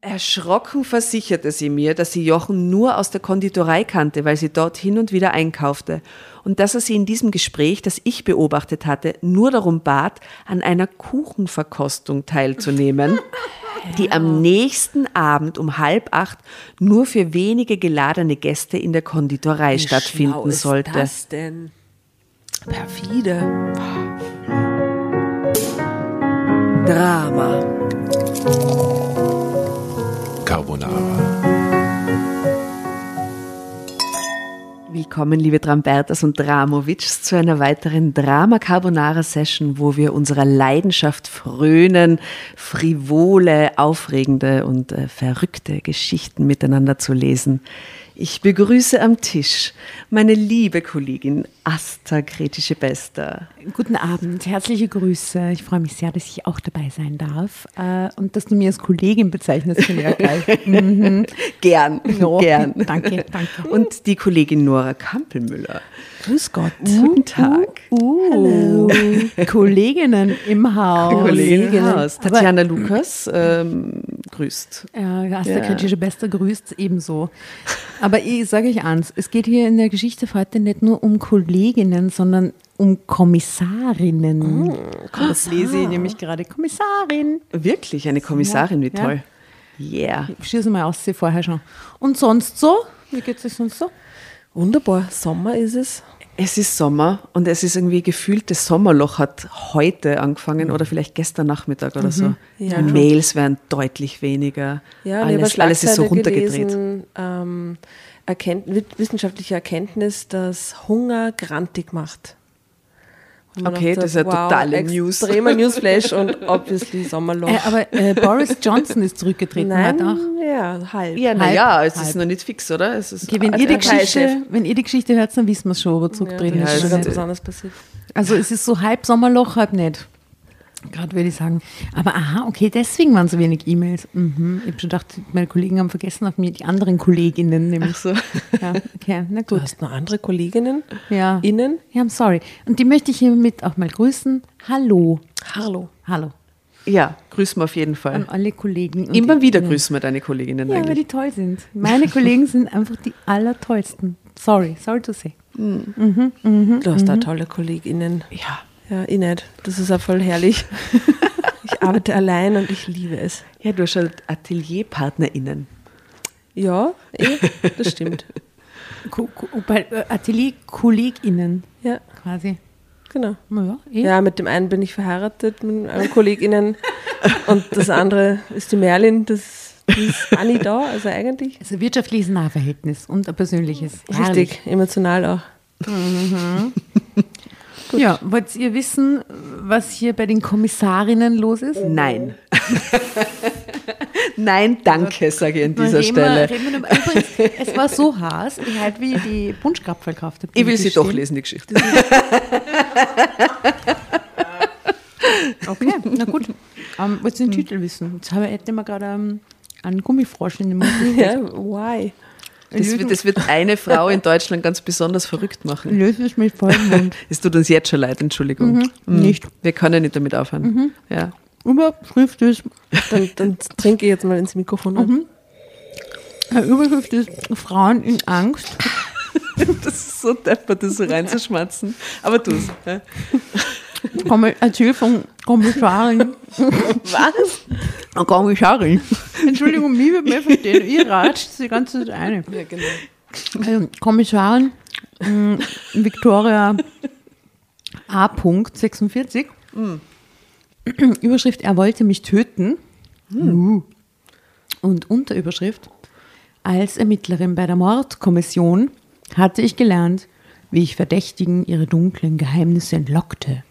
Erschrocken versicherte sie mir, dass sie Jochen nur aus der Konditorei kannte, weil sie dort hin und wieder einkaufte, und dass er sie in diesem Gespräch, das ich beobachtet hatte, nur darum bat, an einer Kuchenverkostung teilzunehmen, die am nächsten Abend um halb acht nur für wenige geladene Gäste in der Konditorei Wie schlau stattfinden ist sollte. Das denn? Perfide. Drama. Carbonara. Willkommen, liebe Drambertas und Dramovics, zu einer weiteren Drama Carbonara Session, wo wir unserer Leidenschaft frönen, frivole, aufregende und äh, verrückte Geschichten miteinander zu lesen. Ich begrüße am Tisch meine liebe Kollegin Asta Kretische Bester. Guten Abend, herzliche Grüße. Ich freue mich sehr, dass ich auch dabei sein darf äh, und dass du mir als Kollegin bezeichnest, finde ich ja geil. Mhm. Gern, Ja, gern. Danke, danke. Und die Kollegin Nora Kampelmüller. Grüß Gott. Guten Tag. Uh, Kolleginnen im Haus. Kollegin im Haus. Aber- Tatjana Lukas ähm, grüßt. Ja, der Ja. kritische Bester grüßt ebenso. Aber ich sage euch eins, es geht hier in der Geschichte heute nicht nur um Kolleginnen, sondern um Kommissarinnen. Das lese ich nämlich gerade. Kommissarin. Wirklich, eine Kommissarin, wie Ja. toll. Yeah. Ich schieße mal aus, sie vorher schon. Und sonst so? Wie geht es euch sonst so? Wunderbar. Sommer ist es. Es ist Sommer und es ist irgendwie gefühlt, das Sommerloch hat heute angefangen oder vielleicht gestern Nachmittag oder so. Ja, Die Mails werden deutlich weniger. Ja, alles, alles ist so runtergedreht. gelesen, ähm, Erkennt, wissenschaftliche Erkenntnis, dass Hunger grantig macht. Okay, dachte, das ist ja totale News. Extremer Newsflash und obviously Sommerloch. Äh, aber äh, Boris Johnson ist zurückgetreten Nein, heute auch. ja, halb. Ja, Halb- naja, es ist halb. noch nicht fix, oder? Es ist Okay, wenn, also ihr die. Geschichte, wenn ihr die Geschichte hört, dann wissen wir es schon, ob er Ja, zurücktreten das Ja, ist ist. ganz ist- was anderes passiert. Also es ist so halb Sommerloch, halb nicht. Gerade würde ich sagen. Aber aha, okay, deswegen waren so wenig E-Mails. Mhm. Ich habe schon gedacht, meine Kollegen haben vergessen, auf mir die anderen Kolleginnen nämlich. Ach so. Ja, okay, na Du gut. hast noch andere Kolleginnen? Ja. Innen? Ja, I'm sorry. Und die möchte ich hiermit auch mal grüßen. Hallo. Hallo. Hallo. Ja, grüßen wir auf jeden An Fall. alle Kollegen. Immer wieder grüßen wir deine Kolleginnen Ja, weil eigentlich. die toll sind. Meine Kollegen sind einfach die allertollsten. Sorry, sorry to say. Du hast da tolle KollegInnen. Ja. Ja, ich nicht. Das ist auch voll herrlich. ich arbeite allein und ich liebe es. ja, du hast schon AtelierpartnerInnen. Ja, eh, das stimmt. Äh, Atelier-KollegInnen Ja, quasi. genau. Ja, eh. Ja, mit dem einen bin ich verheiratet, mit einem KollegInnen. Und das andere ist die Merlin, das die ist auch nicht da, also eigentlich. Also wirtschaftliches Nahverhältnis und ein persönliches. Herrlich. Richtig, emotional auch. Ja, wollt ihr wissen, was hier bei den Kommissarinnen los ist? Nein. Nein, danke, sage ich an dieser Reden Stelle. Wir, reden wir, übrigens, es war so heiß, ich halt wie die Punschkrapfen gekauft habe. Ich will sie doch lesen, die Geschichte. Okay, na gut. Ähm, wollt ihr den Titel wissen? Jetzt habe ich gerade ähm, einen Gummifrosch in den Mund. Ja, why? Das wird, das wird eine Frau in Deutschland ganz besonders verrückt machen. Löse es mit vollem. Es tut uns jetzt schon leid, Entschuldigung. Mhm. Nicht. Wir können nicht damit aufhören. Ja. Überschrift ist, Dann, dann trinke ich jetzt mal ins Mikrofon an. äh, Überschrift ist Frauen in Angst. Das ist so deppert, das so reinzuschmatzen. Aber tu es. Ja. Komme, erzähl von Kommissarin. Was? Kommissarin. Entschuldigung, wie wird mir verstehen? Ihr ratscht die ganze Zeit eine. Ja, genau. Also, Kommissarin mh, Victoria A. 46. Überschrift, er wollte mich töten. Uh. Und Unterüberschrift, als Ermittlerin bei der Mordkommission hatte ich gelernt, wie ich Verdächtigen ihre dunklen Geheimnisse entlockte.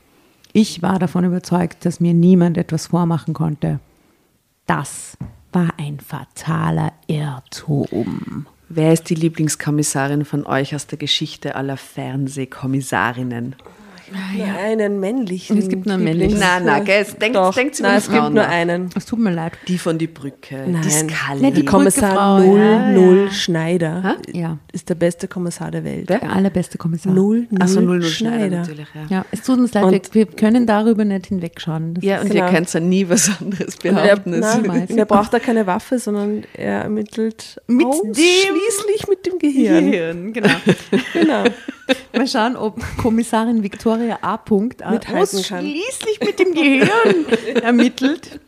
Ich war davon überzeugt, dass mir niemand etwas vormachen konnte. Das war ein fataler Irrtum. Wer ist die Lieblingskommissarin von euch aus der Geschichte aller Fernsehkommissarinnen? Nur einen männlichen. Es gibt nur einen männlichen. Nein, nein, gell, jetzt denkt- Doch, denkt's über nein, die es gibt Frauen nur nach. einen. Es tut mir leid. Die von die Brücke, die Nein. Scully. Nein, die Kommissar Brückefrau, 00 ja, ja. Schneider Ja. ist der beste Kommissar der Welt. Der allerbeste Kommissar. 00 Achso, 00 Schneider. Schneider natürlich, ja. Ja, es tut uns leid, Und- wir, wir können darüber nicht hinwegschauen. Das Ja, und Genau. ihr könnt ja nie was anderes Er, behaupten. nein, als- niemals. er braucht da keine Waffe, sondern er ermittelt Mit ausschließlich mit dem Gehirn. Gehirn, genau. Genau. Mal schauen, ob Kommissarin Victoria A. Punkt Mithalten kann. ausschließlich mit dem Gehirn ermittelt.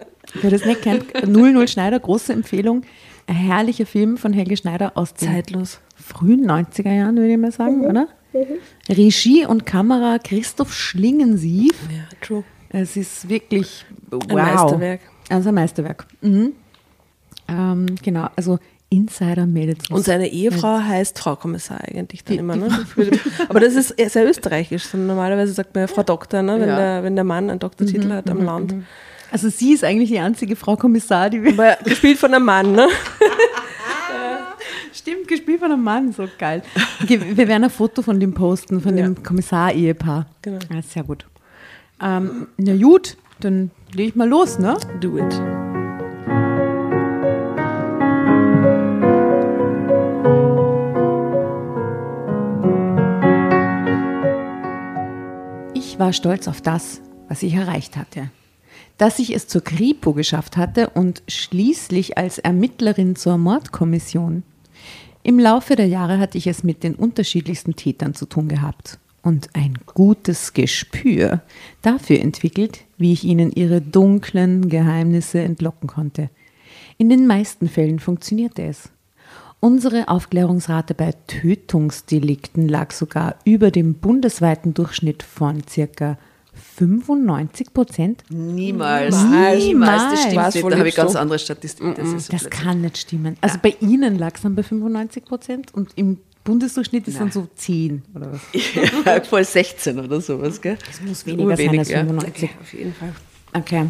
Wer das nicht kennt, 00 Schneider, große Empfehlung. Ein herrlicher Film von Helge Schneider aus Zeitlos. frühen 90er Jahren, würde ich mal sagen, oder? Regie und Kamera Christoph Schlingensief. Ja, true. Es ist wirklich wow. Ein Meisterwerk. Also ein Meisterwerk. Mhm. Ähm, genau, also Insider Mädels. Und seine Ehefrau heißt Frau Kommissar eigentlich dann immer. Ne? Aber das ist sehr österreichisch. Normalerweise sagt man ja Frau Doktor, ne? wenn, Ja. der, wenn der Mann einen Doktortitel hat am Land. also sie ist eigentlich die einzige Frau Kommissar, die wir Aber gespielt von einem Mann. Ne? Stimmt, gespielt von einem Mann, so geil. Okay, wir werden ein Foto von dem posten, von dem Kommissar-Ehepaar. Genau. Ja, sehr gut. Ähm, na gut, dann lege ich mal los, ne? Do it. Ich war stolz auf das, was ich erreicht hatte. Dass ich es zur Kripo geschafft hatte und schließlich als Ermittlerin zur Mordkommission. Im Laufe der Jahre hatte ich es mit den unterschiedlichsten Tätern zu tun gehabt und ein gutes Gespür dafür entwickelt, wie ich ihnen ihre dunklen Geheimnisse entlocken konnte. In den meisten Fällen funktionierte es. Unsere Aufklärungsrate bei Tötungsdelikten lag sogar über dem bundesweiten Durchschnitt von circa 95 Prozent. Niemals. Niemals. Niemals. Das stimmt nicht. Da habe ich ganz andere Statistiken. Das, so Das kann nicht stimmen. Also bei Ihnen lag es dann bei 95 Prozent und im Bundesdurchschnitt ist dann so 10 oder was? Ja, voll 16 oder sowas, gell? Es muss weniger sein Urwenig, als ja. 95. Auf jeden Fall. Okay.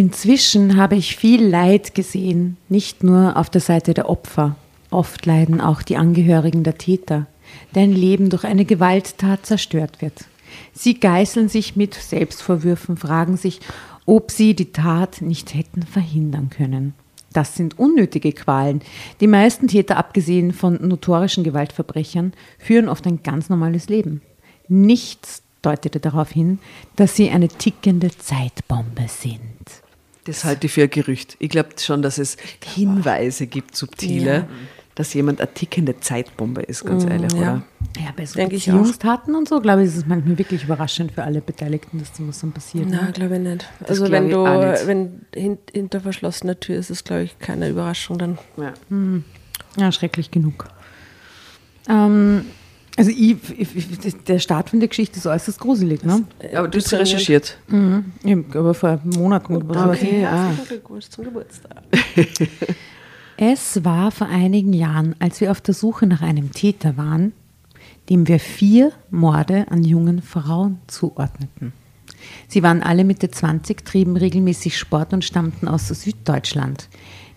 Inzwischen habe ich viel Leid gesehen, nicht nur auf der Seite der Opfer. Oft leiden auch die Angehörigen der Täter, deren Leben durch eine Gewalttat zerstört wird. Sie geißeln sich mit Selbstvorwürfen, fragen sich, ob sie die Tat nicht hätten verhindern können. Das sind unnötige Qualen. Die meisten Täter, abgesehen von notorischen Gewaltverbrechern, führen oft ein ganz normales Leben. Nichts deutete darauf hin, dass sie eine tickende Zeitbombe sind. Das halte ich für ein Gerücht. Ich glaube schon, dass es Hinweise gibt, subtile, dass jemand eine tickende Zeitbombe ist, ganz ehrlich, ja. oder? Ja, bei so Denke ich Beziehungstaten und so, glaube ich, ist es manchmal wirklich überraschend für alle Beteiligten, dass sowas dann passiert. Na, ne? glaube ich nicht. Das also wenn ich du, wenn hin, hinter verschlossener Tür ist es, glaube ich, keine Überraschung dann. Ja. Ja, schrecklich genug. Ähm, also ich, ich, ich, der Start von der Geschichte ist äußerst gruselig, ne? Aber du hast recherchiert. Ich hab aber vor Monaten oder. Okay, ah. Herzlichen Glückwunsch zum Geburtstag. Es war vor einigen Jahren, als wir auf der Suche nach einem Täter waren, dem wir vier Morde an jungen Frauen zuordneten. Sie waren alle Mitte 20, trieben regelmäßig Sport und stammten aus Süddeutschland.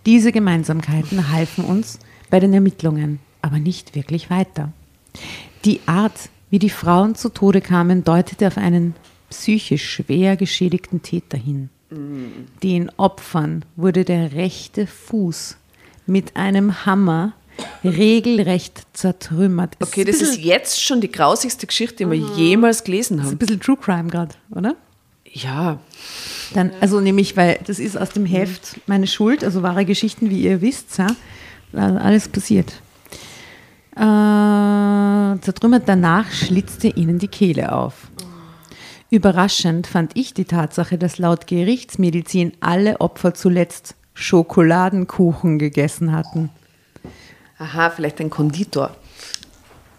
Diese Gemeinsamkeiten halfen uns bei den Ermittlungen, aber nicht wirklich weiter. Die Art, wie die Frauen zu Tode kamen, deutete auf einen psychisch schwer geschädigten Täter hin. Den Opfern wurde der rechte Fuß mit einem Hammer regelrecht zertrümmert. Okay, ein das ist jetzt schon die grausigste Geschichte, die wir jemals gelesen ein haben. bisschen True Crime gerade, oder? Ja, Dann, also nämlich, weil das ist aus dem Heft Meine Schuld, also wahre Geschichten, wie ihr wisst, ja, da alles passiert. Äh, zertrümmert danach schlitzte ihnen die Kehle auf. Überraschend fand ich die Tatsache, dass laut Gerichtsmedizin alle Opfer zuletzt Schokoladenkuchen gegessen hatten. aha, vielleicht ein Konditor.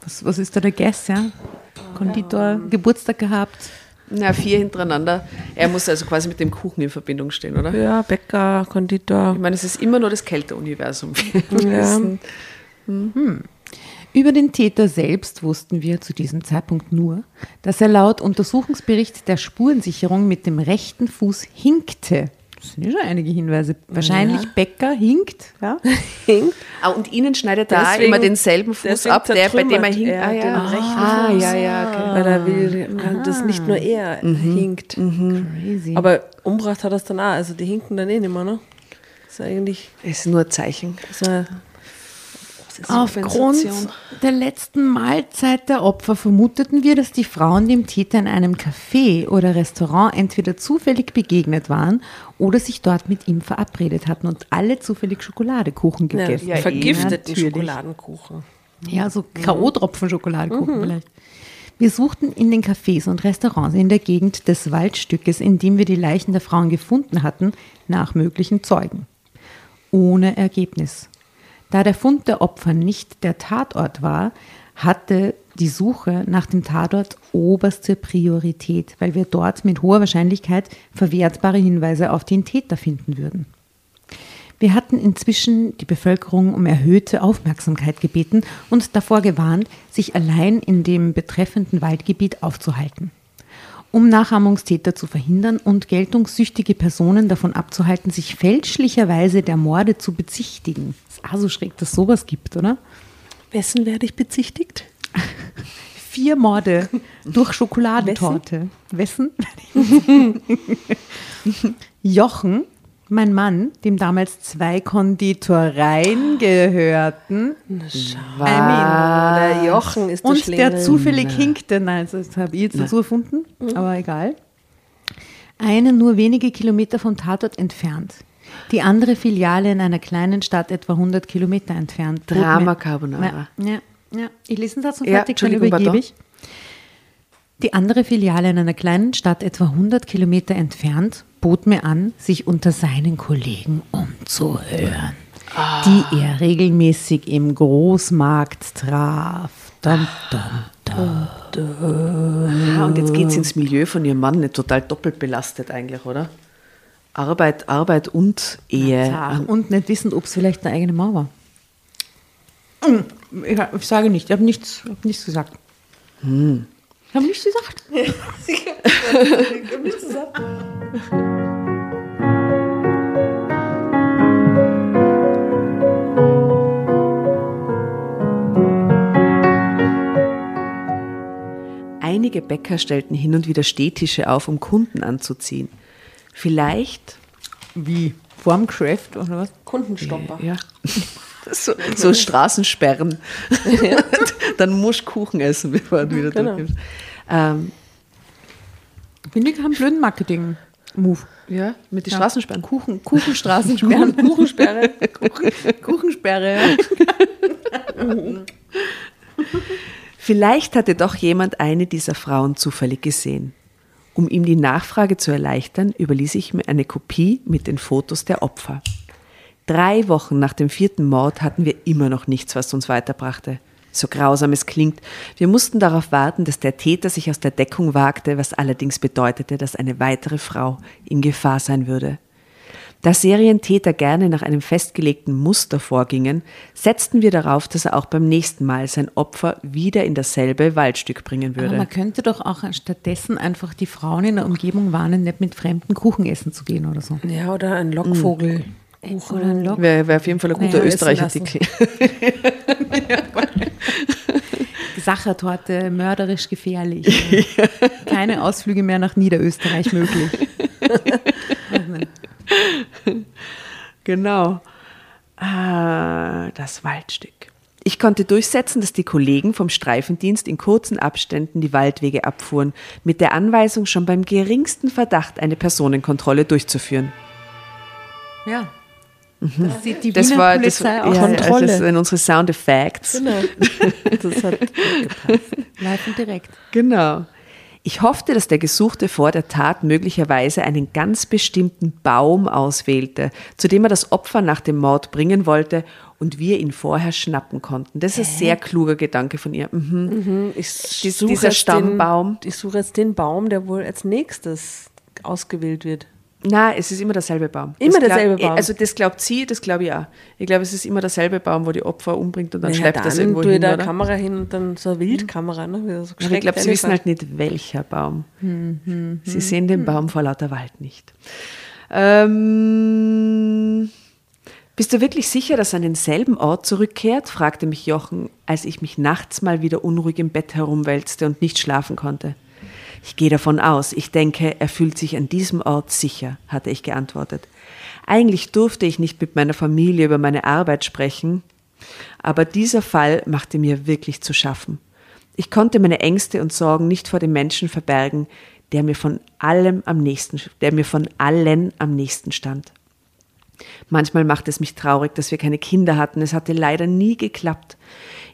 Was, was ist da der Guess, ja? Konditor, Geburtstag gehabt. Na, vier hintereinander. Er muss also quasi mit dem Kuchen in Verbindung stehen, oder? Ja, Bäcker, Konditor. Ich meine, es ist immer nur das Kälteuniversum. Ja. Über den Täter selbst wussten wir zu diesem Zeitpunkt nur, dass er laut Untersuchungsbericht der Spurensicherung mit dem rechten Fuß hinkte. Das sind ja schon einige Hinweise. Wahrscheinlich Bäcker hinkt. Ja. Hinkt. Ah, und Ihnen schneidet er Deswegen- immer denselben Fuß ab, der, bei dem er hinkt. er Ah, den ja. rechten ah, Fuß. ja, ja, okay. Weil er will, dass nicht nur er hinkt. Crazy. Aber umgebracht hat er es dann auch. Also die hinken dann eh nicht mehr, ne? Das ist eigentlich ist nur ein Zeichen. so eine Aufgrund der letzten Mahlzeit der Opfer vermuteten wir, dass die Frauen dem Täter in einem Café oder Restaurant entweder zufällig begegnet waren oder sich dort mit ihm verabredet hatten und alle zufällig Schokoladekuchen ja, gegessen. Ja, vergifteten natürlich. Schokoladenkuchen. Ja, so K.O.-Tropfen Schokoladenkuchen vielleicht. Wir suchten in den Cafés und Restaurants in der Gegend des Waldstückes, in dem wir die Leichen der Frauen gefunden hatten, nach möglichen Zeugen. Ohne Ergebnis. Da der Fund der Opfer nicht der Tatort war, hatte die Suche nach dem Tatort oberste Priorität, weil wir dort mit hoher Wahrscheinlichkeit verwertbare Hinweise auf den Täter finden würden. Wir hatten inzwischen die Bevölkerung um erhöhte Aufmerksamkeit gebeten und davor gewarnt, sich allein in dem betreffenden Waldgebiet aufzuhalten. Um Nachahmungstäter zu verhindern und geltungssüchtige Personen davon abzuhalten, sich fälschlicherweise der Morde zu bezichtigen. Auch so schräg, dass sowas gibt, oder? Wessen werde ich bezichtigt? Vier Morde durch Schokoladentorte. Wessen? Jochen, mein Mann, dem damals zwei Konditoreien gehörten, Oder Jochen ist der und Schlingel. der zufällig hinkte. Nein, das habe ich jetzt dazu erfunden, aber egal. Eine nur wenige Kilometer vom Tatort entfernt. Die andere Filiale in einer kleinen Stadt etwa 100 Kilometer entfernt. Drama Carbonara. Ja, ja. Ich lese den Satz noch Ja, fertig, dann übergebe ich. Die andere Filiale in einer kleinen Stadt etwa 100 Kilometer entfernt bot mir an, sich unter seinen Kollegen umzuhören, die er regelmäßig im Großmarkt traf. Dum, dum, dum. Ah, und jetzt geht es ins Milieu von ihrem Mann, nicht total doppelt belastet eigentlich, oder? Arbeit, Arbeit und Ehe. Zart. Und nicht wissend, ob es vielleicht eine eigene Mauer war. Hm, Ich, ich sage nicht, ich habe nichts, ich hab nichts gesagt. Ich habe nichts gesagt. Einige Bäcker stellten hin und wieder Stehtische auf, um Kunden anzuziehen. Vielleicht, Wie? Vorm Geschäft oder was? Kundenstopper. ja, so, so Straßensperren. Dann musst du Kuchen essen, bevor du wieder Genau. durchkommst. Ähm, Finde ich einen blöden Marketing-Move. ja, mit den Ja. Straßensperren. Kuchen, Kuchenstraßensperren. Kuchensperre. Kuchen, Kuchensperre. Vielleicht hatte doch jemand eine dieser Frauen zufällig gesehen. Um ihm die Nachfrage zu erleichtern, überließ ich mir eine Kopie mit den Fotos der Opfer. Drei Wochen nach dem vierten Mord hatten wir immer noch nichts, was uns weiterbrachte. So grausam es klingt, wir mussten darauf warten, dass der Täter sich aus der Deckung wagte, was allerdings bedeutete, dass eine weitere Frau in Gefahr sein würde. Da Serientäter gerne nach einem festgelegten Muster vorgingen, setzten wir darauf, dass er auch beim nächsten Mal sein Opfer wieder in dasselbe Waldstück bringen Aber würde. man könnte doch auch stattdessen einfach die Frauen in der Umgebung warnen, nicht mit fremden Kuchen essen zu gehen oder so. Ja, oder ein Lockvogel. Oder ein Lock. Wäre wär auf jeden Fall ein guter Naja, Österreich-Artikel. Sachertorte, mörderisch gefährlich. Keine Ausflüge mehr nach Niederösterreich möglich. Genau. Ah, das Waldstück. Ich konnte durchsetzen, dass die Kollegen vom Streifendienst in kurzen Abständen die Waldwege abfuhren, mit der Anweisung, schon beim geringsten Verdacht eine Personenkontrolle durchzuführen. Ja. Das sieht die Mhm. Das Wiener war das, Polizei ja, auch. Kontrolle. Das sind unsere Sound Effects. Genau. Das hat Live und direkt. Genau. Ich hoffte, dass der Gesuchte vor der Tat möglicherweise einen ganz bestimmten Baum auswählte, zu dem er das Opfer nach dem Mord bringen wollte und wir ihn vorher schnappen konnten. Das ist ein sehr kluger Gedanke von ihr. Mhm. Ich Dies- dieser Stammbaum. Den, ich suche jetzt den Baum, der wohl als nächstes ausgewählt wird. Na, es ist immer derselbe Baum. Immer glaub- derselbe Baum. Also das glaubt sie, das glaube ich auch. Ich glaube, es ist immer derselbe Baum, wo die Opfer umbringt und dann Naja, schleppt dann das irgendwo hin, da oder? Kamera hin und dann so eine Wildkamera. Ne? so ich glaube, sie wissen halt nicht, welcher Baum. Hm, sie sehen den Baum vor lauter Wald nicht. Ähm, bist du wirklich sicher, dass er an denselben Ort zurückkehrt? fragte mich Jochen, als ich mich nachts mal wieder unruhig im Bett herumwälzte und nicht schlafen konnte. Ich gehe davon aus, ich denke, er fühlt sich an diesem Ort sicher, hatte ich geantwortet. Eigentlich durfte ich nicht mit meiner Familie über meine Arbeit sprechen, aber dieser Fall machte mir wirklich zu schaffen. Ich konnte meine Ängste und Sorgen nicht vor dem Menschen verbergen, der mir von allem am nächsten, der mir von allen am nächsten stand. Manchmal macht es mich traurig, dass wir keine Kinder hatten. Es hatte leider nie geklappt.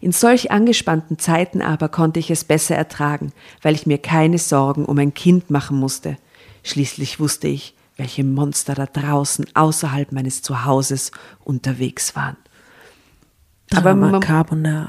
In solch angespannten Zeiten aber konnte ich es besser ertragen, weil ich mir keine Sorgen um ein Kind machen musste. Schließlich wusste ich, welche Monster da draußen außerhalb meines Zuhauses unterwegs waren. Aber man,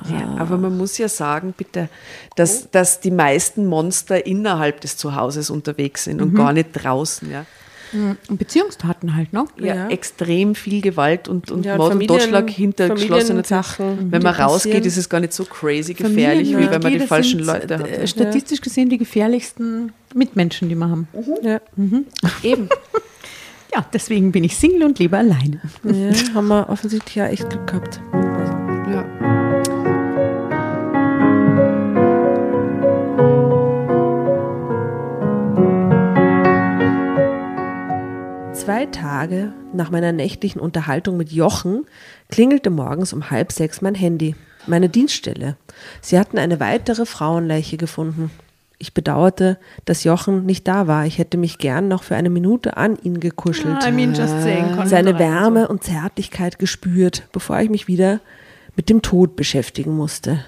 ja, aber man muss ja sagen, bitte, dass, dass die meisten Monster innerhalb des Zuhauses unterwegs sind und gar nicht draußen. Ja. Und Beziehungstaten halt, ne? Ja, Ja. extrem viel Gewalt und, und Ja, und Mord und Familien- Totschlag hinter geschlossenen Türen. Familiensachen, Wenn man rausgeht, ist es gar nicht so crazy gefährlich, wie wenn man die falschen sind, Leute äh, hat. Statistisch gesehen die gefährlichsten Mitmenschen, die wir haben. Ja. Eben. Ja, deswegen bin ich Single und lebe alleine. ja, haben wir offensichtlich ja echt Glück gehabt. Zwei Tage nach meiner nächtlichen Unterhaltung mit Jochen klingelte morgens um halb sechs mein Handy. Meine Dienststelle. Sie hatten eine weitere Frauenleiche gefunden. Ich bedauerte, dass Jochen nicht da war. Ich hätte mich gern noch für eine Minute an ihn gekuschelt. I mean, seine Wärme und Zärtlichkeit gespürt, bevor ich mich wieder mit dem Tod beschäftigen musste.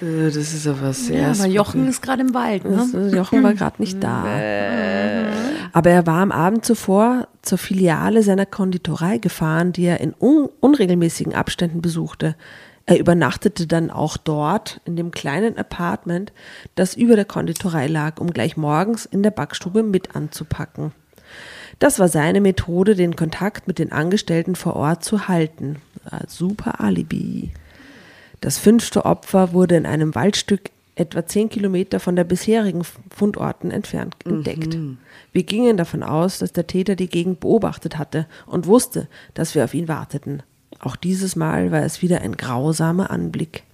Äh, Das ist aber sehr. Ja, aber Jochen ist gerade im Wald, ne? äh, Jochen war gerade nicht da. Aber er war am Abend zuvor zur Filiale seiner Konditorei gefahren, die er in un unregelmäßigen Abständen besuchte. Er übernachtete dann auch dort in dem kleinen Apartment, das über der Konditorei lag, um gleich morgens in der Backstube mit anzupacken. Das war seine Methode, den Kontakt mit den Angestellten vor Ort zu halten. Super Alibi. Das fünfte Opfer wurde in einem Waldstück etwa zehn Kilometer von der bisherigen Fundorten entfernt entdeckt. Wir gingen davon aus, dass der Täter die Gegend beobachtet hatte und wusste, dass wir auf ihn warteten. Auch dieses Mal war es wieder ein grausamer Anblick.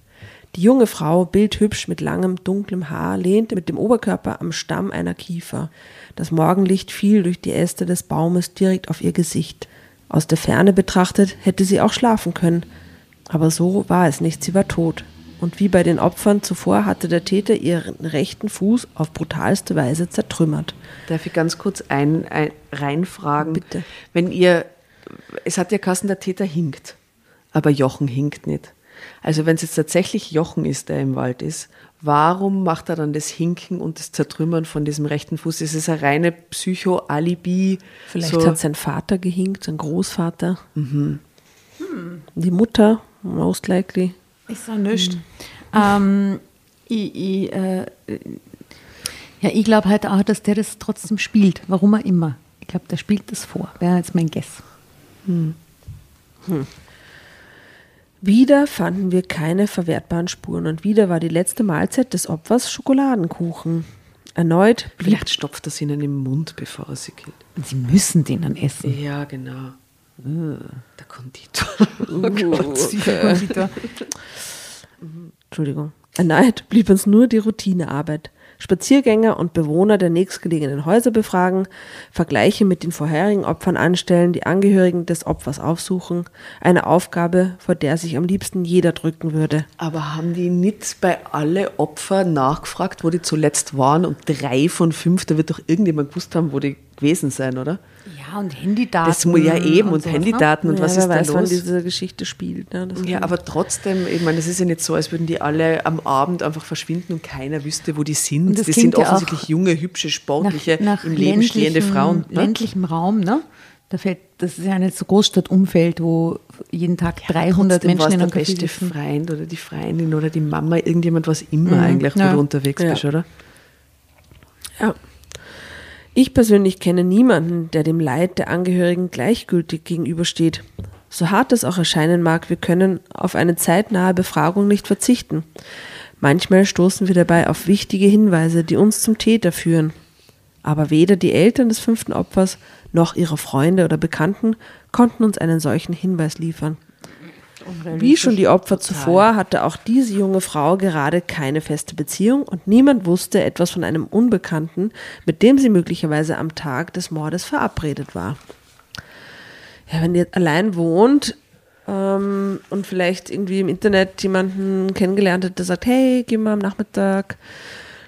Die junge Frau, bildhübsch mit langem, dunklem Haar, lehnte mit dem Oberkörper am Stamm einer Kiefer. Das Morgenlicht fiel durch die Äste des Baumes direkt auf ihr Gesicht. Aus der Ferne betrachtet hätte sie auch schlafen können, aber so war es nicht, sie war tot. Und wie bei den Opfern zuvor hatte der Täter ihren rechten Fuß auf brutalste Weise zertrümmert. Darf ich ganz kurz ein, ein, reinfragen? Bitte. Wenn ihr, es hat ja Kassen, der Täter hinkt, aber Jochen hinkt nicht. Also wenn es jetzt tatsächlich Jochen ist, der im Wald ist, warum macht er dann das Hinken und das Zertrümmern von diesem rechten Fuß? Ist es eine reine Psycho-Alibi? Vielleicht so, hat sein Vater gehinkt, sein Großvater. Die Mutter, most likely. Ist ja nichts. Ähm, ich, ich, äh, ja, ich glaube halt auch, dass der das trotzdem spielt, warum er immer. Ich glaube, der spielt das vor. Wäre jetzt mein Guess. Wieder fanden wir keine verwertbaren Spuren und wieder war die letzte Mahlzeit des Opfers Schokoladenkuchen. Erneut blieb Vielleicht stopft er es ihnen im Mund, bevor er sie killt. Und sie müssen den dann essen. Ja, genau. Der Konditor. Konditor. Entschuldigung. Erneut blieb uns nur die Routinearbeit. Spaziergänger und Bewohner der nächstgelegenen Häuser befragen, Vergleiche mit den vorherigen Opfern anstellen, die Angehörigen des Opfers aufsuchen. Eine Aufgabe, vor der sich am liebsten jeder drücken würde. Aber haben die nicht bei alle Opfer nachgefragt, wo die zuletzt waren? Und drei von fünf, da wird doch irgendjemand gewusst haben, wo die gewesen sein, oder? Ja, und Handydaten. Das muss ja eben und, sowas, ne? Handydaten und ja, was ist da weiß, wann los? diese Geschichte spielt. Ne? Ja, aber trotzdem, ich meine, es ist ja nicht so, als würden die alle am Abend einfach verschwinden und keiner wüsste, wo die sind. Und das Die sind ja offensichtlich junge, hübsche, sportliche, nach, nach im Leben stehende Frauen. Ne? ländlichem Raum, ne? Da fällt, das ist ja nicht so Großstadtumfeld, wo jeden Tag 300 Trotzdem war Menschen es in der einem Café beste sitzen. Freund oder die Freundin oder die Mama, irgendjemand was immer eigentlich, wo ja. du unterwegs Ja. bist, oder? Ja. Ich persönlich kenne niemanden, der dem Leid der Angehörigen gleichgültig gegenübersteht. So hart es auch erscheinen mag, wir können auf eine zeitnahe Befragung nicht verzichten. Manchmal stoßen wir dabei auf wichtige Hinweise, die uns zum Täter führen. Aber weder die Eltern des fünften Opfers noch ihre Freunde oder Bekannten konnten uns einen solchen Hinweis liefern. Wie schon die Opfer zuvor hatte auch diese junge Frau gerade keine feste Beziehung und niemand wusste etwas von einem Unbekannten, mit dem sie möglicherweise am Tag des Mordes verabredet war. Ja, wenn ihr allein wohnt ähm, und vielleicht irgendwie im Internet jemanden kennengelernt hat, der sagt, hey, geh mal am Nachmittag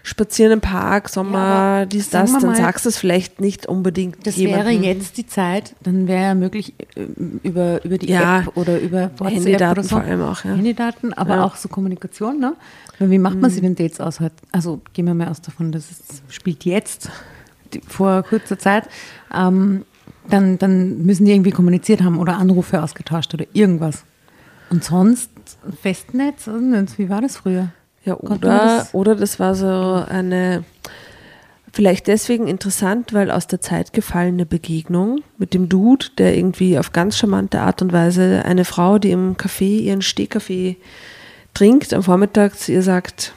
spazieren im Park, Sommer, aber dies, das, dann mal, sagst du es vielleicht nicht unbedingt Das jemandem. wäre jetzt die Zeit, dann wäre ja möglich äh, über, über die Ja, App oder über WhatsApp Handydaten oder so. vor allem auch, ja. Handydaten, aber Ja. Mhm. auch so Kommunikation, ne? Weil wie macht man sie denn Dates aus? Also gehen wir mal aus davon, das ist, spielt jetzt die, vor kurzer Zeit. Ähm, dann, dann müssen die irgendwie kommuniziert haben oder Anrufe ausgetauscht oder irgendwas. Und sonst Festnetz, also, wie war das früher? Ja, oder, das- oder das war so eine, vielleicht deswegen interessant, weil aus der Zeit gefallene Begegnung mit dem Dude, der irgendwie auf ganz charmante Art und Weise eine Frau, die im Café ihren Stehkaffee trinkt, am Vormittag zu ihr sagt,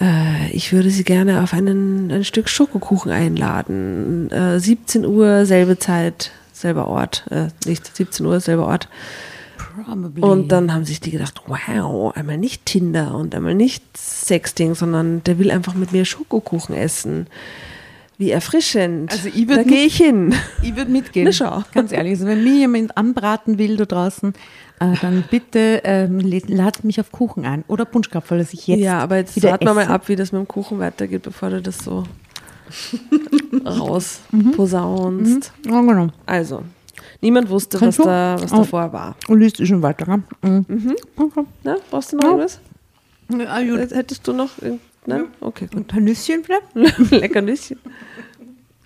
äh, ich würde Sie gerne auf einen, ein Stück Schokokuchen einladen. Äh, 17 Uhr, selbe Zeit, selber Ort. Äh, nicht 17 Uhr, selber Ort. Probably. Und dann haben sich die gedacht, wow, einmal nicht Tinder und einmal nicht Sexting, sondern der will einfach mit mir Schokokuchen essen. Wie erfrischend. Also ich da gehe ich hin. Ich würde mitgehen. Na schau. Ganz ehrlich. Also wenn mir jemand anbraten will da draußen, äh, dann bitte ähm, lad- mich auf Kuchen ein. Oder Punschkapferl, dass ich jetzt ja, aber jetzt warten wir mal ab, wie das mit dem Kuchen weitergeht, bevor du das so raus Mhm. posaunst. Ja, genau. Also, niemand wusste, was, Kannst du? da, was Oh. davor war. Und liest schon weiter, gell? Mhm. Okay. Na, brauchst du noch Ja. irgendwas? Ja, gut. Hättest du noch? Nein? Okay, gut. Ein paar Nüsschen vielleicht? Lecker Nüsschen.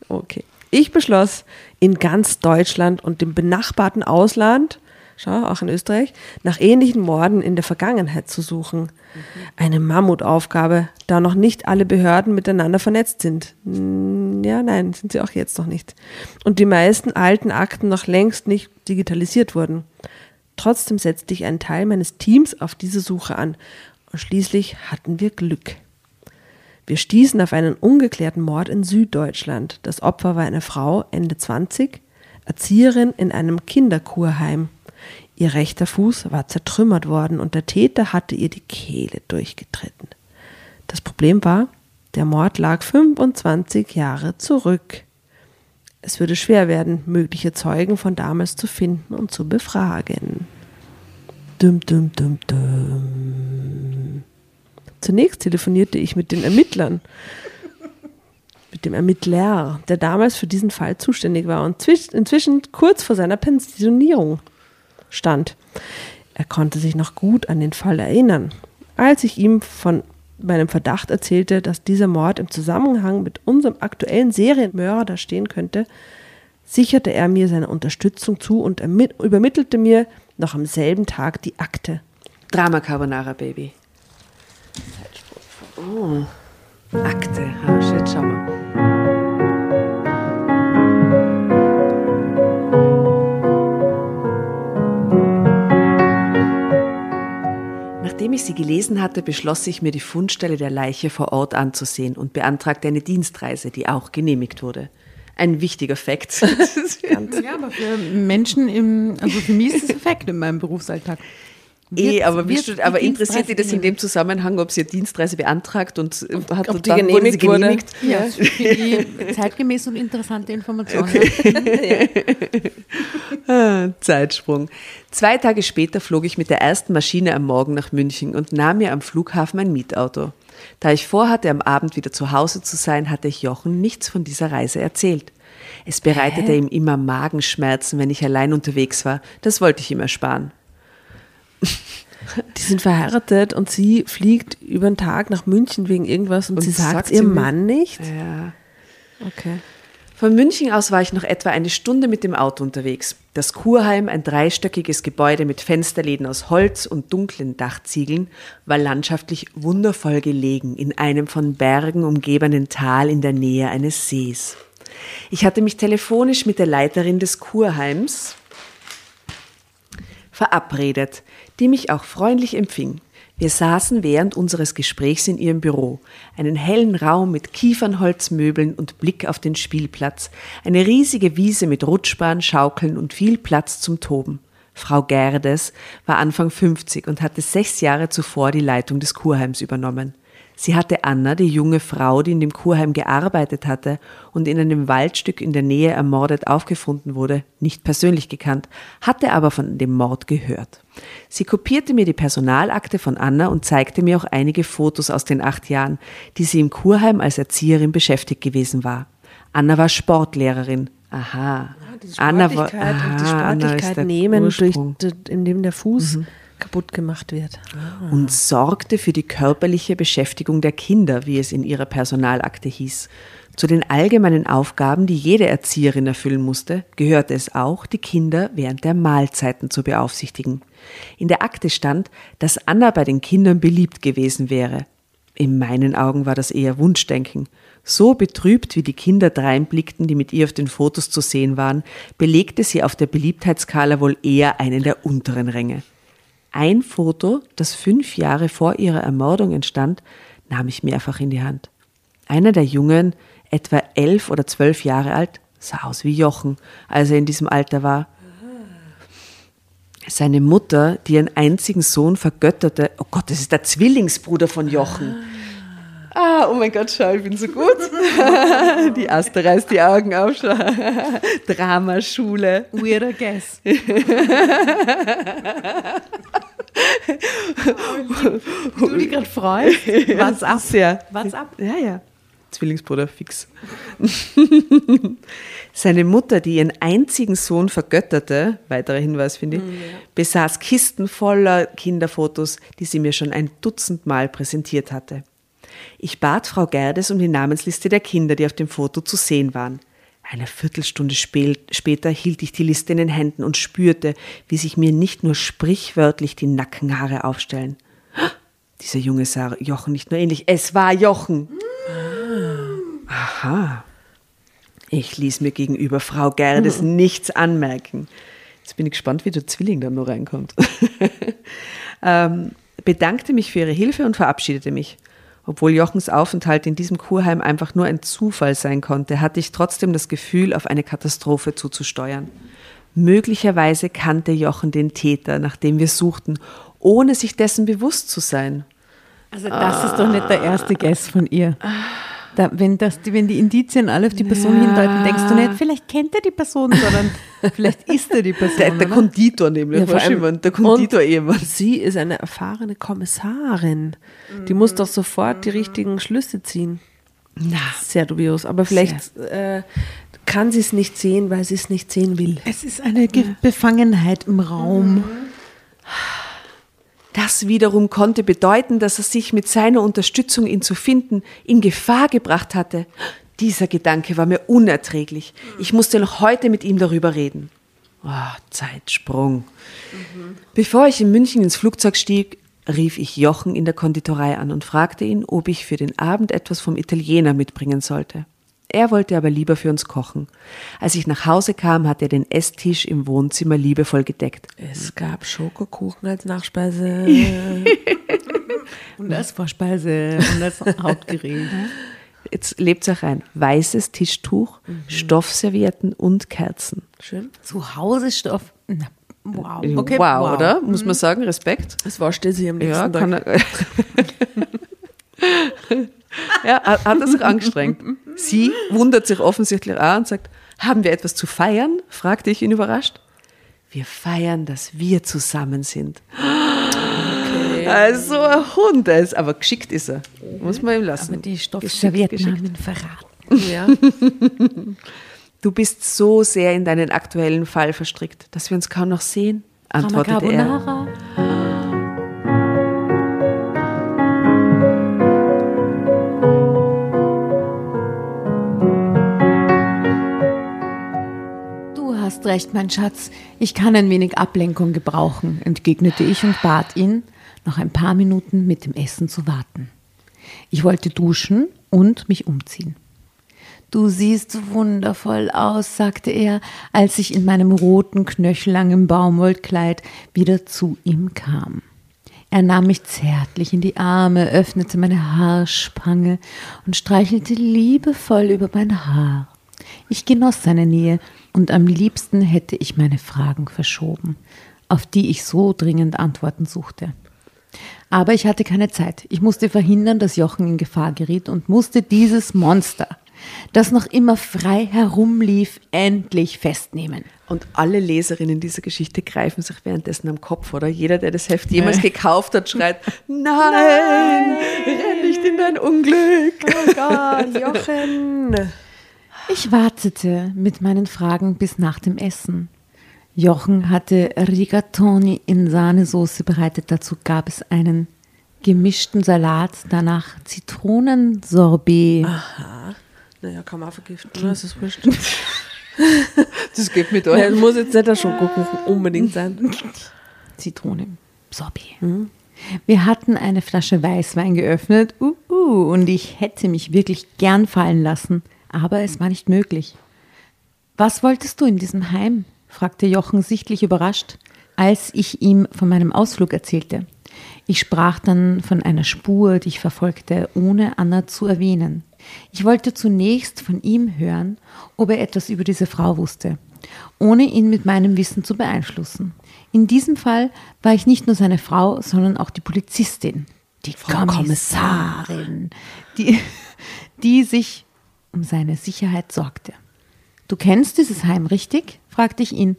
Okay. Ich beschloss, in ganz Deutschland und dem benachbarten Ausland, schau, auch in Österreich, nach ähnlichen Morden in der Vergangenheit zu suchen. Eine Mammutaufgabe, da noch nicht alle Behörden miteinander vernetzt sind. Hm, Ja, nein, sind sie auch jetzt noch nicht. Und die meisten alten Akten noch längst nicht digitalisiert wurden. Trotzdem setzte ich einen Teil meines Teams auf diese Suche an. Und schließlich hatten wir Glück. Wir stießen auf einen ungeklärten Mord in Süddeutschland. Das Opfer war eine Frau, Ende 20, Erzieherin in einem Kinderkurheim. Ihr rechter Fuß war zertrümmert worden und der Täter hatte ihr die Kehle durchgetreten. Das Problem war, der Mord lag 25 Jahre zurück. Es würde schwer werden, mögliche Zeugen von damals zu finden und zu befragen. Dum, dum, dum, dum. Zunächst telefonierte ich mit den Ermittlern, mit dem Ermittler, der damals für diesen Fall zuständig war und zwisch- inzwischen kurz vor seiner Pensionierung stand. Er konnte sich noch gut an den Fall erinnern. Als ich ihm von meinem Verdacht erzählte, dass dieser Mord im Zusammenhang mit unserem aktuellen Serienmörder stehen könnte, sicherte er mir seine Unterstützung zu und ermi- übermittelte mir noch am selben Tag die Akte. Drama Carbonara Baby. Oh, Akte. Shit, schau Nachdem ich sie gelesen hatte, beschloss ich mir, die Fundstelle der Leiche vor Ort anzusehen und beantragte eine Dienstreise, die auch genehmigt wurde. Ein wichtiger Fakt. Ja, aber für Menschen im, also für mich ist das perfekt in meinem Berufsalltag. Eh, Wird- aber, wie wird die aber interessiert dich Dienstreise das in dem Zusammenhang, ob sie eine Dienstreise beantragt und äh, hat ob und die dann wurde sie genehmigt wurde? genehmigt? Ja, ich zeitgemäß und interessante Informationen. Ah, Zeitsprung. Zwei Tage später flog ich mit der ersten Maschine am Morgen nach München und nahm mir am Flughafen ein Mietauto. Da ich vorhatte, am Abend wieder zu Hause zu sein, hatte ich Jochen nichts von dieser Reise erzählt. Es bereitete ihm immer Magenschmerzen, wenn ich allein unterwegs war. Das wollte ich ihm ersparen. Die sind verheiratet und sie fliegt über den Tag nach München wegen irgendwas und, Und sie sagt sagt ihrem sie Mann nicht. Ja. Okay. Von München aus war ich noch etwa eine Stunde mit dem Auto unterwegs. Das Kurheim, ein dreistöckiges Gebäude mit Fensterläden aus Holz und dunklen Dachziegeln, war landschaftlich wundervoll gelegen in einem von Bergen umgebenen Tal in der Nähe eines Sees. Ich hatte mich telefonisch mit der Leiterin des Kurheims verabredet, die mich auch freundlich empfing. Wir saßen während unseres Gesprächs in ihrem Büro, einen hellen Raum mit Kiefernholzmöbeln und Blick auf den Spielplatz, eine riesige Wiese mit Rutschbahn, Schaukeln und viel Platz zum Toben. Frau Gerdes war Anfang 50 und hatte sechs Jahre zuvor die Leitung des Kurheims übernommen. Sie hatte Anna, die junge Frau, die in dem Kurheim gearbeitet hatte und in einem Waldstück in der Nähe ermordet aufgefunden wurde, nicht persönlich gekannt, hatte aber von dem Mord gehört. Sie kopierte mir die Personalakte von Anna und zeigte mir auch einige Fotos aus den acht Jahren, die sie im Kurheim als Erzieherin beschäftigt gewesen war. Anna war Sportlehrerin. Aha. Die Anna war, Sportlichkeit und die aha, Anna ist Sportlichkeit der nehmen, durch, Ursprung. indem der Fuß kaputt gemacht wird. und sorgte für die körperliche Beschäftigung der Kinder, wie es in ihrer Personalakte hieß. Zu den allgemeinen Aufgaben, die jede Erzieherin erfüllen musste, gehörte es auch, die Kinder während der Mahlzeiten zu beaufsichtigen. In der Akte stand, dass Anna bei den Kindern beliebt gewesen wäre. In meinen Augen war das eher Wunschdenken. So betrübt, wie die Kinder dreinblickten, die mit ihr auf den Fotos zu sehen waren, belegte sie auf der Beliebtheitsskala wohl eher einen der unteren Ränge. Ein Foto, das fünf Jahre vor ihrer Ermordung entstand, nahm ich mehrfach in die Hand. Einer der Jungen, etwa elf oder zwölf Jahre alt, sah aus wie Jochen, als er in diesem Alter war. Seine Mutter, die ihren einzigen Sohn vergötterte, oh Gott, das ist der Zwillingsbruder von Jochen. Ah, oh mein Gott, schau, ich bin so gut. Die Aste reißt die Augen auf. Dramaschule. Weirder guess. du dich gerade freust? Was ab? Sehr. Was ab? Ja, ja. Zwillingsbruder fix. Seine Mutter, die ihren einzigen Sohn vergötterte, weiterer Hinweis finde ich, besaß Kisten voller Kinderfotos, die sie mir schon ein Dutzend Mal präsentiert hatte. Ich bat Frau Gerdes um die Namensliste der Kinder, die auf dem Foto zu sehen waren. Eine Viertelstunde spä- später hielt ich die Liste in den Händen und spürte, wie sich mir nicht nur sprichwörtlich die Nackenhaare aufstellen. Dieser Junge sah Jochen nicht nur ähnlich, es war Jochen. Aha. Ich ließ mir gegenüber Frau Gerdes nichts anmerken. Jetzt bin ich gespannt, wie der Zwilling dann noch reinkommt. ähm, bedankte mich für ihre Hilfe und verabschiedete mich. Obwohl Jochens Aufenthalt in diesem Kurheim einfach nur ein Zufall sein konnte, hatte ich trotzdem das Gefühl, auf eine Katastrophe zuzusteuern. Möglicherweise kannte Jochen den Täter, nach dem wir suchten, ohne sich dessen bewusst zu sein. Also das ist doch nicht der erste Guess von ihr. Da, wenn, das, die- wenn die Indizien alle auf die Person hindeuten, denkst du nicht, vielleicht kennt er die Person, sondern vielleicht ist er die Person. Der, der? Konditor nämlich, Ja, vor allem- der Konditor Ehemann. Sie ist eine erfahrene Kommissarin. Die muss doch sofort die richtigen Schlüsse ziehen. Na, Sehr dubios. Aber vielleicht äh, kann sie es nicht sehen, weil sie es nicht sehen will. Es ist eine Ge Befangenheit im Raum. Das wiederum konnte bedeuten, dass er sich mit seiner Unterstützung, ihn zu finden, in Gefahr gebracht hatte. Dieser Gedanke war mir unerträglich. Ich musste noch heute mit ihm darüber reden. Oh, Zeitsprung. Bevor ich in München ins Flugzeug stieg, rief ich Jochen in der Konditorei an und fragte ihn, ob ich für den Abend etwas vom Italiener mitbringen sollte. Er wollte aber lieber für uns kochen. Als ich nach Hause kam, hatte er den Esstisch im Wohnzimmer liebevoll gedeckt. Es gab Schokokuchen als Nachspeise. Und als Vorspeise und als Hauptgericht. Jetzt lebt euch rein. Weißes Tischtuch, Stoffservietten und Kerzen. Schön. Zu Hause Stoff. Na, wow. Okay, wow, oder? Muss man sagen, Respekt. Das waschte sie am Ja, nächsten kann Tag. er. ja, hat er sich angestrengt. Sie wundert sich offensichtlich auch und sagt, haben wir etwas zu feiern? fragte ich ihn überrascht. Wir feiern, dass wir zusammen sind. Also ein Hund ist, aber geschickt ist er. Muss man ihm lassen. Aber die Stoffservietten verraten. Ja. Du bist so sehr in deinen aktuellen Fall verstrickt, dass wir uns kaum noch sehen, antwortete er. Hast recht, mein Schatz. Ich kann ein wenig Ablenkung gebrauchen, entgegnete ich und bat ihn, noch ein paar Minuten mit dem Essen zu warten. Ich wollte duschen und mich umziehen. Du siehst wundervoll aus, sagte er, als ich in meinem roten, knöchellangen Baumwollkleid wieder zu ihm kam. Er nahm mich zärtlich in die Arme, öffnete meine Haarspange und streichelte liebevoll über mein Haar. Ich genoss seine Nähe und am liebsten hätte ich meine Fragen verschoben, auf die ich so dringend Antworten suchte. Aber ich hatte keine Zeit. Ich musste verhindern, dass Jochen in Gefahr geriet und musste dieses Monster, das noch immer frei herumlief, endlich festnehmen. Und alle Leserinnen dieser Geschichte greifen sich währenddessen am Kopf, oder? Jeder, der das Heft jemals gekauft hat, schreit, nein, renn nicht in dein Unglück. Oh Gott, Jochen. Ich wartete mit meinen Fragen bis nach dem Essen. Jochen hatte Rigatoni in Sahnesoße bereitet. Dazu gab es einen gemischten Salat, danach Zitronensorbet. Naja, kann man auch vergiften, ne? das ist wurscht. Das geht mit euch. Es muss jetzt nicht der Schokokuchen unbedingt sein. Zitronensorbet. Wir hatten eine Flasche Weißwein geöffnet uh, uh, und ich hätte mich wirklich gern fallen lassen, aber es war nicht möglich. Was wolltest du in diesem Heim? fragte Jochen sichtlich überrascht, als ich ihm von meinem Ausflug erzählte. Ich sprach dann von einer Spur, die ich verfolgte, ohne Anna zu erwähnen. Ich wollte zunächst von ihm hören, ob er etwas über diese Frau wusste, ohne ihn mit meinem Wissen zu beeinflussen. In diesem Fall war ich nicht nur seine Frau, sondern auch die Polizistin, die Kommissarin, die, die sich um seine Sicherheit sorgte. Du kennst dieses Heim, richtig? fragte ich ihn,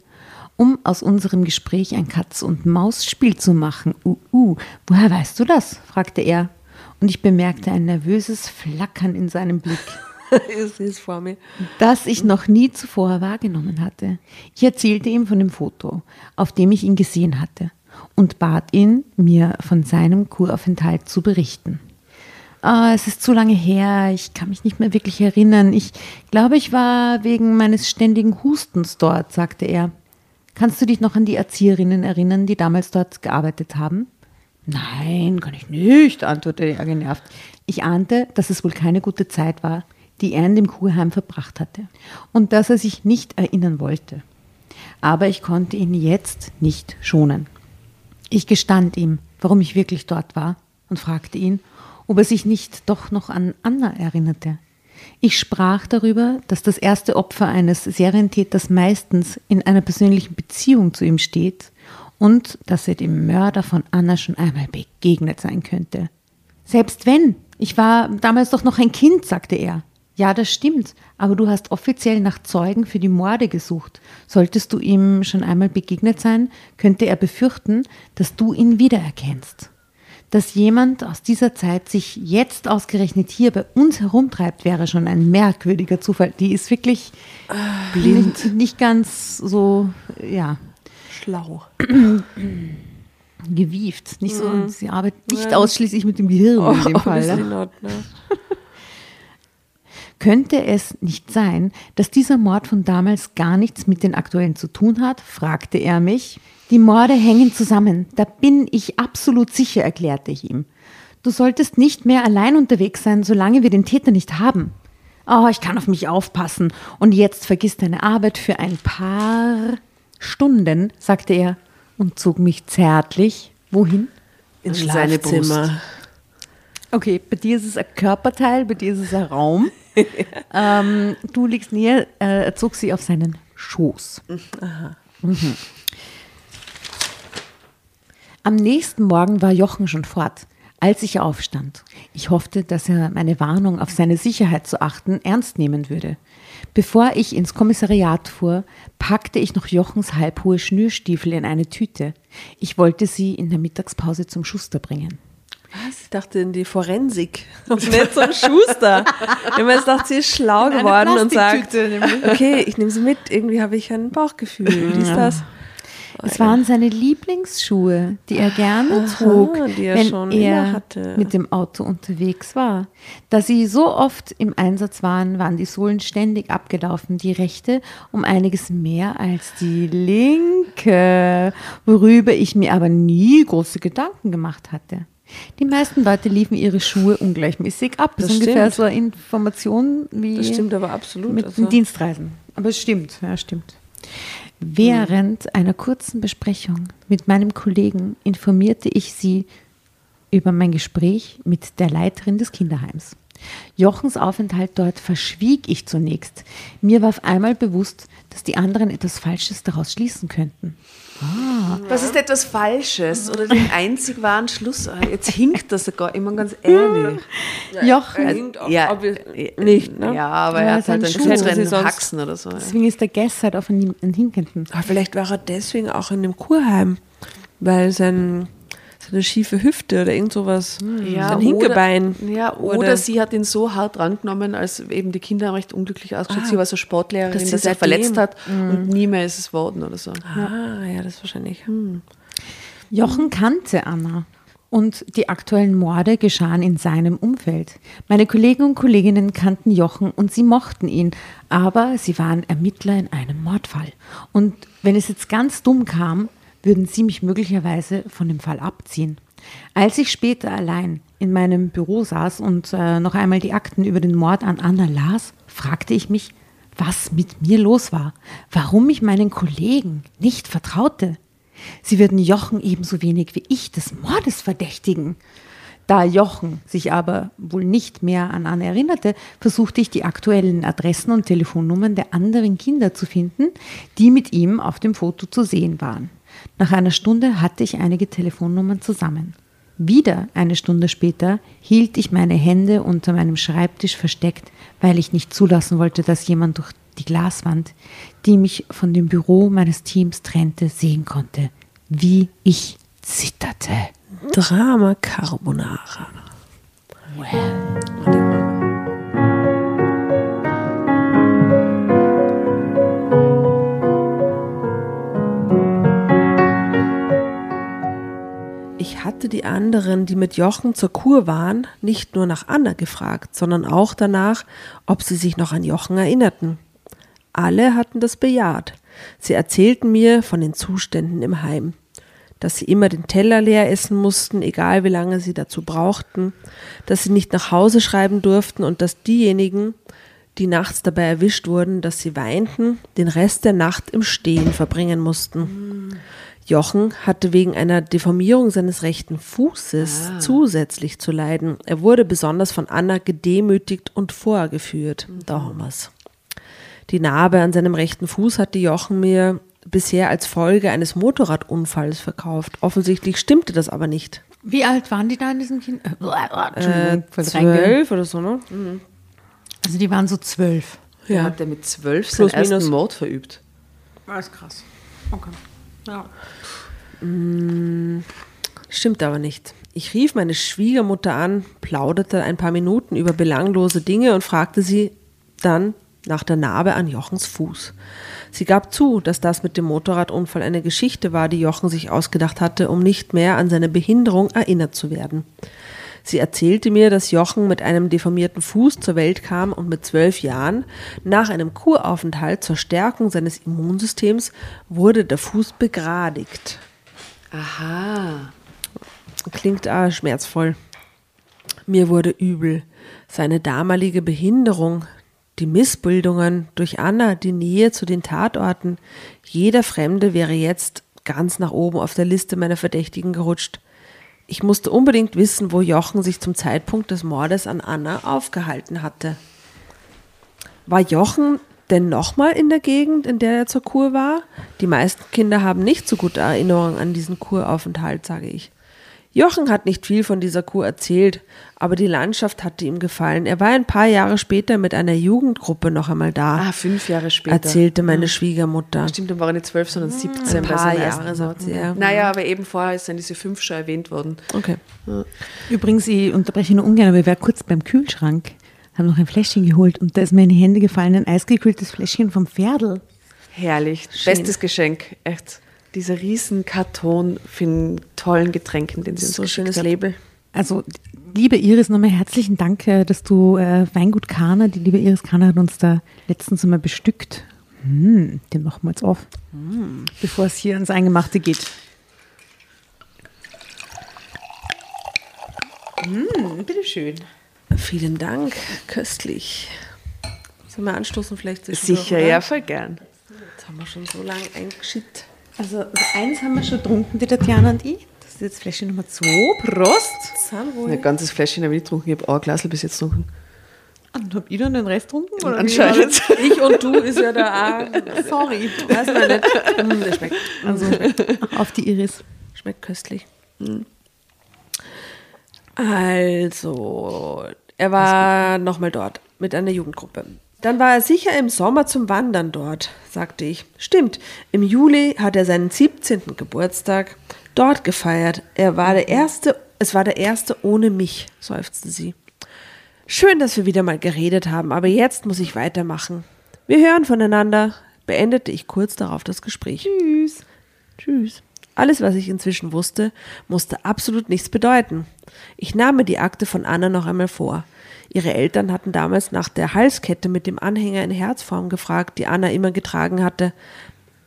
um aus unserem Gespräch ein Katz-und-Maus-Spiel zu machen. Uh, uh, woher weißt du das? fragte er. Und ich bemerkte ein nervöses Flackern in seinem Blick, sehe es vor mir. das ich noch nie zuvor wahrgenommen hatte. Ich erzählte ihm von dem Foto, auf dem ich ihn gesehen hatte, und bat ihn, mir von seinem Kuraufenthalt zu berichten. Ah, es ist zu lange her, ich kann mich nicht mehr wirklich erinnern. Ich glaube, ich war wegen meines ständigen Hustens dort, sagte er. Kannst du dich noch an die Erzieherinnen erinnern, die damals dort gearbeitet haben? Nein, kann ich nicht, antwortete er genervt. Ich ahnte, dass es wohl keine gute Zeit war, die er in dem Kurheim verbracht hatte und dass er sich nicht erinnern wollte. Aber ich konnte ihn jetzt nicht schonen. Ich gestand ihm, warum ich wirklich dort war und fragte ihn, ob er sich nicht doch noch an Anna erinnerte. Ich sprach darüber, dass das erste Opfer eines Serientäters meistens in einer persönlichen Beziehung zu ihm steht und dass er dem Mörder von Anna schon einmal begegnet sein könnte. Selbst wenn, ich war damals doch noch ein Kind, sagte er. Ja, das stimmt, aber du hast offiziell nach Zeugen für die Morde gesucht. Solltest du ihm schon einmal begegnet sein, könnte er befürchten, dass du ihn wiedererkennst. Dass jemand aus dieser Zeit sich jetzt ausgerechnet hier bei uns herumtreibt, wäre schon ein merkwürdiger Zufall. Die ist wirklich blind. Nicht, nicht ganz so, ja, Schlau. gewieft. Nicht so, sie arbeitet nicht ausschließlich mit dem Gehirn in dem Fall. obviously Ne? not, ne? Könnte es nicht sein, dass dieser Mord von damals gar nichts mit den aktuellen zu tun hat? fragte er mich. Die Morde hängen zusammen, da bin ich absolut sicher, erklärte ich ihm. Du solltest nicht mehr allein unterwegs sein, solange wir den Täter nicht haben. Oh, ich kann auf mich aufpassen. Und jetzt vergiss deine Arbeit für ein paar Stunden, sagte er und zog mich zärtlich. Wohin? Ins In seine Schlafzimmer. Okay, bei dir ist es ein Körperteil, bei dir ist es ein Raum. ähm, du liegst näher, äh, er zog sie auf seinen Schoß. Mhm. Am nächsten Morgen war Jochen schon fort, als ich aufstand. Ich hoffte, dass er meine Warnung, auf seine Sicherheit zu achten, ernst nehmen würde. Bevor ich ins Kommissariat fuhr, packte ich noch Jochens halbhohe Schnürstiefel in eine Tüte. Ich wollte sie in der Mittagspause zum Schuster bringen. Was? Ich dachte in die Forensik. Und nicht zum Schuster. Ich mir jetzt gedacht, sie ist schlau geworden und sagt, okay, ich nehme sie mit. Irgendwie habe ich ein Bauchgefühl. Wie ist das? Es waren seine Lieblingsschuhe, die er gerne trug, die er wenn schon er mit dem Auto unterwegs war. Da sie so oft im Einsatz waren, waren die Sohlen ständig abgelaufen, die rechte um einiges mehr als die linke, worüber ich mir aber nie große Gedanken gemacht hatte. Die meisten Leute liefen ihre Schuhe ungleichmäßig ab. Das, Das ist ungefähr stimmt. so eine Information wie Das stimmt aber absolut. mit also. den Dienstreisen. Aber es stimmt, ja, stimmt. Während einer kurzen Besprechung mit meinem Kollegen informierte ich sie über mein Gespräch mit der Leiterin des Kinderheims. Jochens Aufenthalt dort verschwieg ich zunächst. Mir war auf einmal bewusst, dass die anderen etwas Falsches daraus schließen könnten. Was ist etwas Falsches oder den einzig wahren Schluss? Ah, Jetzt hinkt das sogar, immer ganz ehrlich. Jochen, hinkt auch, ja, äh, nicht, ne? Ja, aber Ja, er hat halt einen Schuh. sonst- Haxen oder so. ja. deswegen ist der Guest halt auf einen, einen Hinkenden. Aber vielleicht war er deswegen auch in dem Kurheim, weil sein, seine schiefe Hüfte oder irgend sowas, sein Hinkebein. Oder, ja, oder, Oder- sie hat ihn so hart rangenommen, als eben die Kinder haben recht unglücklich ausgeschaut. sie war so Sportlehrerin, dass dass sie sich verletzt hat und nie mehr ist es worden oder so. Ah, ja, das wahrscheinlich. Jochen kannte Anna. Und die aktuellen Morde geschahen in seinem Umfeld. Meine Kollegen und Kolleginnen kannten Jochen und sie mochten ihn, aber sie waren Ermittler in einem Mordfall. Und wenn es jetzt ganz dumm kam, würden sie mich möglicherweise von dem Fall abziehen. Als ich später allein in meinem Büro saß und äh, noch einmal die Akten über den Mord an Anna las, fragte ich mich, was mit mir los war, warum ich meinen Kollegen nicht vertraute. Sie würden Jochen ebenso wenig wie ich des Mordes verdächtigen. Da Jochen sich aber wohl nicht mehr an Anne erinnerte, versuchte ich die aktuellen Adressen und Telefonnummern der anderen Kinder zu finden, die mit ihm auf dem Foto zu sehen waren. Nach einer Stunde hatte ich einige Telefonnummern zusammen. Wieder eine Stunde später hielt ich meine Hände unter meinem Schreibtisch versteckt, weil ich nicht zulassen wollte, dass jemand durch die Glaswand, die mich von dem Büro meines Teams trennte, sehen konnte, wie ich zitterte. Drama Carbonara. Ich hatte die anderen, die mit Jochen zur Kur waren, nicht nur nach Anna gefragt, sondern auch danach, ob sie sich noch an Jochen erinnerten. Alle hatten das bejaht. Sie erzählten mir von den Zuständen im Heim, dass sie immer den Teller leer essen mussten, egal wie lange sie dazu brauchten, dass sie nicht nach Hause schreiben durften und dass diejenigen, die nachts dabei erwischt wurden, dass sie weinten, den Rest der Nacht im Stehen verbringen mussten. Jochen hatte wegen einer Deformierung seines rechten Fußes zusätzlich zu leiden. Er wurde besonders von Anna gedemütigt und vorgeführt. Da haben wir's. Die Narbe an seinem rechten Fuß hatte Jochen mir bisher als Folge eines Motorradunfalls verkauft. Offensichtlich stimmte das aber nicht. Wie alt waren die da in diesem Kind? Äh, Äh, zwölf oder so, ne? Also die waren so zwölf. Ja. Hat er mit zwölf Plus, seinen ersten minus. Mord verübt? Das ist krass. Okay. Ja. Stimmt aber nicht. Ich rief meine Schwiegermutter an, plauderte ein paar Minuten über belanglose Dinge und fragte sie dann nach der Narbe an Jochens Fuß. Sie gab zu, dass das mit dem Motorradunfall eine Geschichte war, die Jochen sich ausgedacht hatte, um nicht mehr an seine Behinderung erinnert zu werden. Sie erzählte mir, dass Jochen mit einem deformierten Fuß zur Welt kam und mit zwölf Jahren nach einem Kuraufenthalt zur Stärkung seines Immunsystems wurde der Fuß begradigt. Aha. Klingt ah, schmerzvoll. Mir wurde übel. Seine damalige Behinderung, die Missbildungen durch Anna, die Nähe zu den Tatorten. Jeder Fremde wäre jetzt ganz nach oben auf der Liste meiner Verdächtigen gerutscht. Ich musste unbedingt wissen, wo Jochen sich zum Zeitpunkt des Mordes an Anna aufgehalten hatte. War Jochen denn nochmal in der Gegend, in der er zur Kur war? Die meisten Kinder haben nicht so gute Erinnerungen an diesen Kuraufenthalt, sage ich. Jochen hat nicht viel von dieser Kur erzählt, aber die Landschaft hatte ihm gefallen. Er war ein paar Jahre später mit einer Jugendgruppe noch einmal da, Ah, fünf Jahre später. erzählte meine Schwiegermutter. Stimmt, dann war er nicht zwölf, sondern 17 ein bei paar seinem Jahre, sagt sie, ja. Naja, aber eben vorher ist dann diese fünf schon erwähnt worden. Okay. Übrigens, ich unterbreche nur ungern, aber ich war kurz beim Kühlschrank, habe noch ein Fläschchen geholt und da ist mir in die Hände gefallen ein eisgekühltes Fläschchen vom Pferdl. Herrlich. Bestes Geschenk. Echt. Dieser riesen Karton für einen tollen Getränken, den sie uns So schönes hat. Label. Also, liebe Iris, nochmal herzlichen Dank, äh, dass du äh, Weingut Kahner, die liebe Iris Kahner hat uns da letztens einmal bestückt. Hm, den machen wir jetzt auf, bevor es hier ans Eingemachte geht. Hm, bitteschön. Vielen Dank, köstlich. Sollen wir anstoßen vielleicht? Sicher, ja, voll gern. Jetzt haben wir schon so lange eingeschüttet. Also, eins haben wir schon getrunken, die Tatjana und ich. Das ist jetzt Fläschchen Nummer 2. Prost. Ein ganzes Fläschchen habe ich nicht getrunken. Ich habe auch ein Glas bis jetzt getrunken. Und hab ich dann den Rest getrunken? oder Anscheinend. Ich und du ist ja da auch. Sorry. Weiß man nicht. Mm, der schmeckt, Also, auf die Iris. schmeckt köstlich. Also, er war nochmal dort mit einer Jugendgruppe. Dann war er sicher im Sommer zum Wandern dort, sagte ich. Stimmt, im Juli hat er seinen 17. Geburtstag dort gefeiert. Er war der erste, es war der erste ohne mich, seufzte sie. Schön, dass wir wieder mal geredet haben, aber jetzt muss ich weitermachen. Wir hören voneinander, beendete ich kurz darauf das Gespräch. Tschüss. Tschüss. Alles, was ich inzwischen wusste, musste absolut nichts bedeuten. Ich nahm mir die Akte von Anna noch einmal vor. Ihre Eltern hatten damals nach der Halskette mit dem Anhänger in Herzform gefragt, die Anna immer getragen hatte.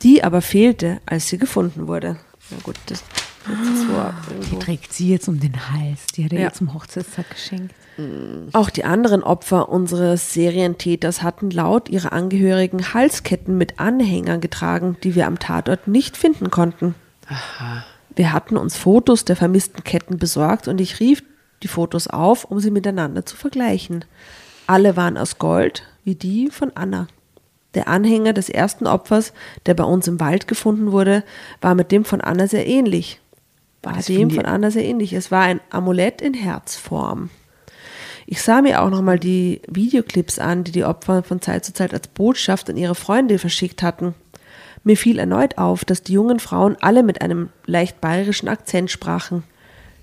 Die aber fehlte, als sie gefunden wurde. Na gut, das, das so Die trägt sie jetzt um den Hals. Die hat er Ja. ihr zum Hochzeitstag geschenkt. Auch die anderen Opfer unseres Serientäters hatten laut ihrer Angehörigen Halsketten mit Anhängern getragen, die wir am Tatort nicht finden konnten. Wir hatten uns Fotos der vermissten Ketten besorgt und ich rief die Fotos auf, um sie miteinander zu vergleichen. Alle waren aus Gold, wie die von Anna. Der Anhänger des ersten Opfers, der bei uns im Wald gefunden wurde, war mit dem von Anna sehr ähnlich. War das dem von Anna sehr ähnlich. Es war ein Amulett in Herzform. Ich sah mir auch nochmal die Videoclips an, die die Opfer von Zeit zu Zeit als Botschaft an ihre Freunde verschickt hatten. Mir fiel erneut auf, dass die jungen Frauen alle mit einem leicht bayerischen Akzent sprachen.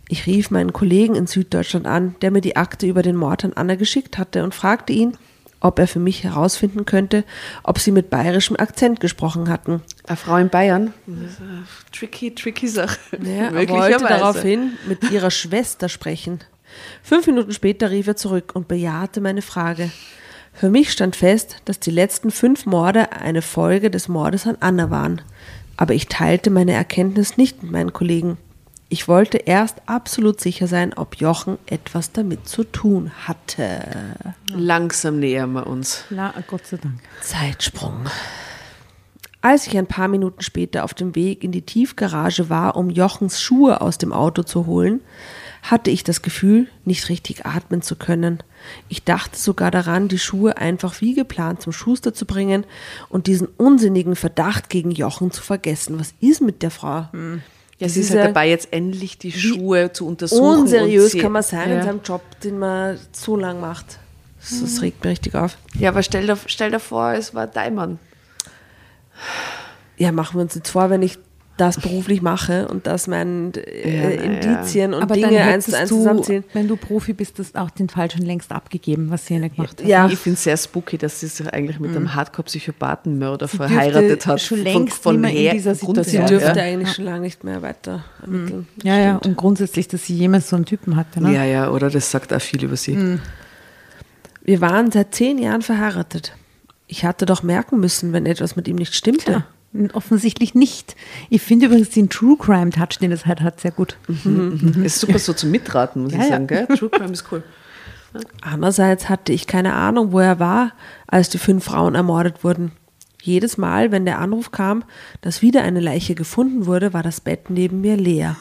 Ich rief meinen Kollegen in Süddeutschland an, der mir die Akte über den Mord an Anna geschickt hatte und fragte ihn, ob er für mich herausfinden könnte, ob sie mit bayerischem Akzent gesprochen hatten. Eine Frau in Bayern. Das ist eine tricky, tricky Sache. Ja, er wollte daraufhin mit ihrer Schwester sprechen. Fünf Minuten später rief er zurück und bejahte meine Frage. Für mich stand fest, dass die letzten fünf Morde eine Folge des Mordes an Anna waren. Aber ich teilte meine Erkenntnis nicht mit meinen Kollegen. Ich wollte erst absolut sicher sein, ob Jochen etwas damit zu tun hatte. Langsam nähern wir uns. Na, Gott sei Dank. Zeitsprung. Als ich ein paar Minuten später auf dem Weg in die Tiefgarage war, um Jochens Schuhe aus dem Auto zu holen, hatte ich das Gefühl, nicht richtig atmen zu können. Ich dachte sogar daran, die Schuhe einfach wie geplant zum Schuster zu bringen und diesen unsinnigen Verdacht gegen Jochen zu vergessen. Was ist mit der Frau? Ja, sie ist halt dabei, jetzt endlich die Schuhe zu untersuchen. Unseriös kann man sein in ja. seinem Job, den man so lang macht. Das, das regt mich richtig auf. Ja, aber stell dir, stell dir vor, es war dein Mann. ja, machen wir uns jetzt vor, wenn ich das beruflich mache und dass mein Ja, äh, na ja. Indizien und Aber Dinge eins zu eins zusammenziehen. wenn du Profi bist, das auch den Fall schon längst abgegeben, was ja nicht gemacht hat. Ja. Ich finde es sehr spooky, dass sie sich eigentlich mit einem Hardcore-Psychopathenmörder verheiratet hat. schon längst nicht mehr in dieser Situation Sie dürfte ja. eigentlich schon lange nicht mehr weiter ermitteln. Das Ja, ja, und grundsätzlich, dass sie jemals so einen Typen hatte. Ne? Ja, ja, oder das sagt auch viel über sie. Wir waren seit zehn Jahren verheiratet. Ich hatte doch merken müssen, wenn etwas mit ihm nicht stimmte. Ja, offensichtlich nicht. Ich finde übrigens den True Crime Touch, den es halt hat, sehr gut. Ist super so zum Mitraten, muss Ja, ich ja. sagen. Gell? True Crime ist cool. Andererseits hatte ich keine Ahnung, wo er war, als die fünf Frauen ermordet wurden. Jedes Mal, wenn der Anruf kam, dass wieder eine Leiche gefunden wurde, war das Bett neben mir leer,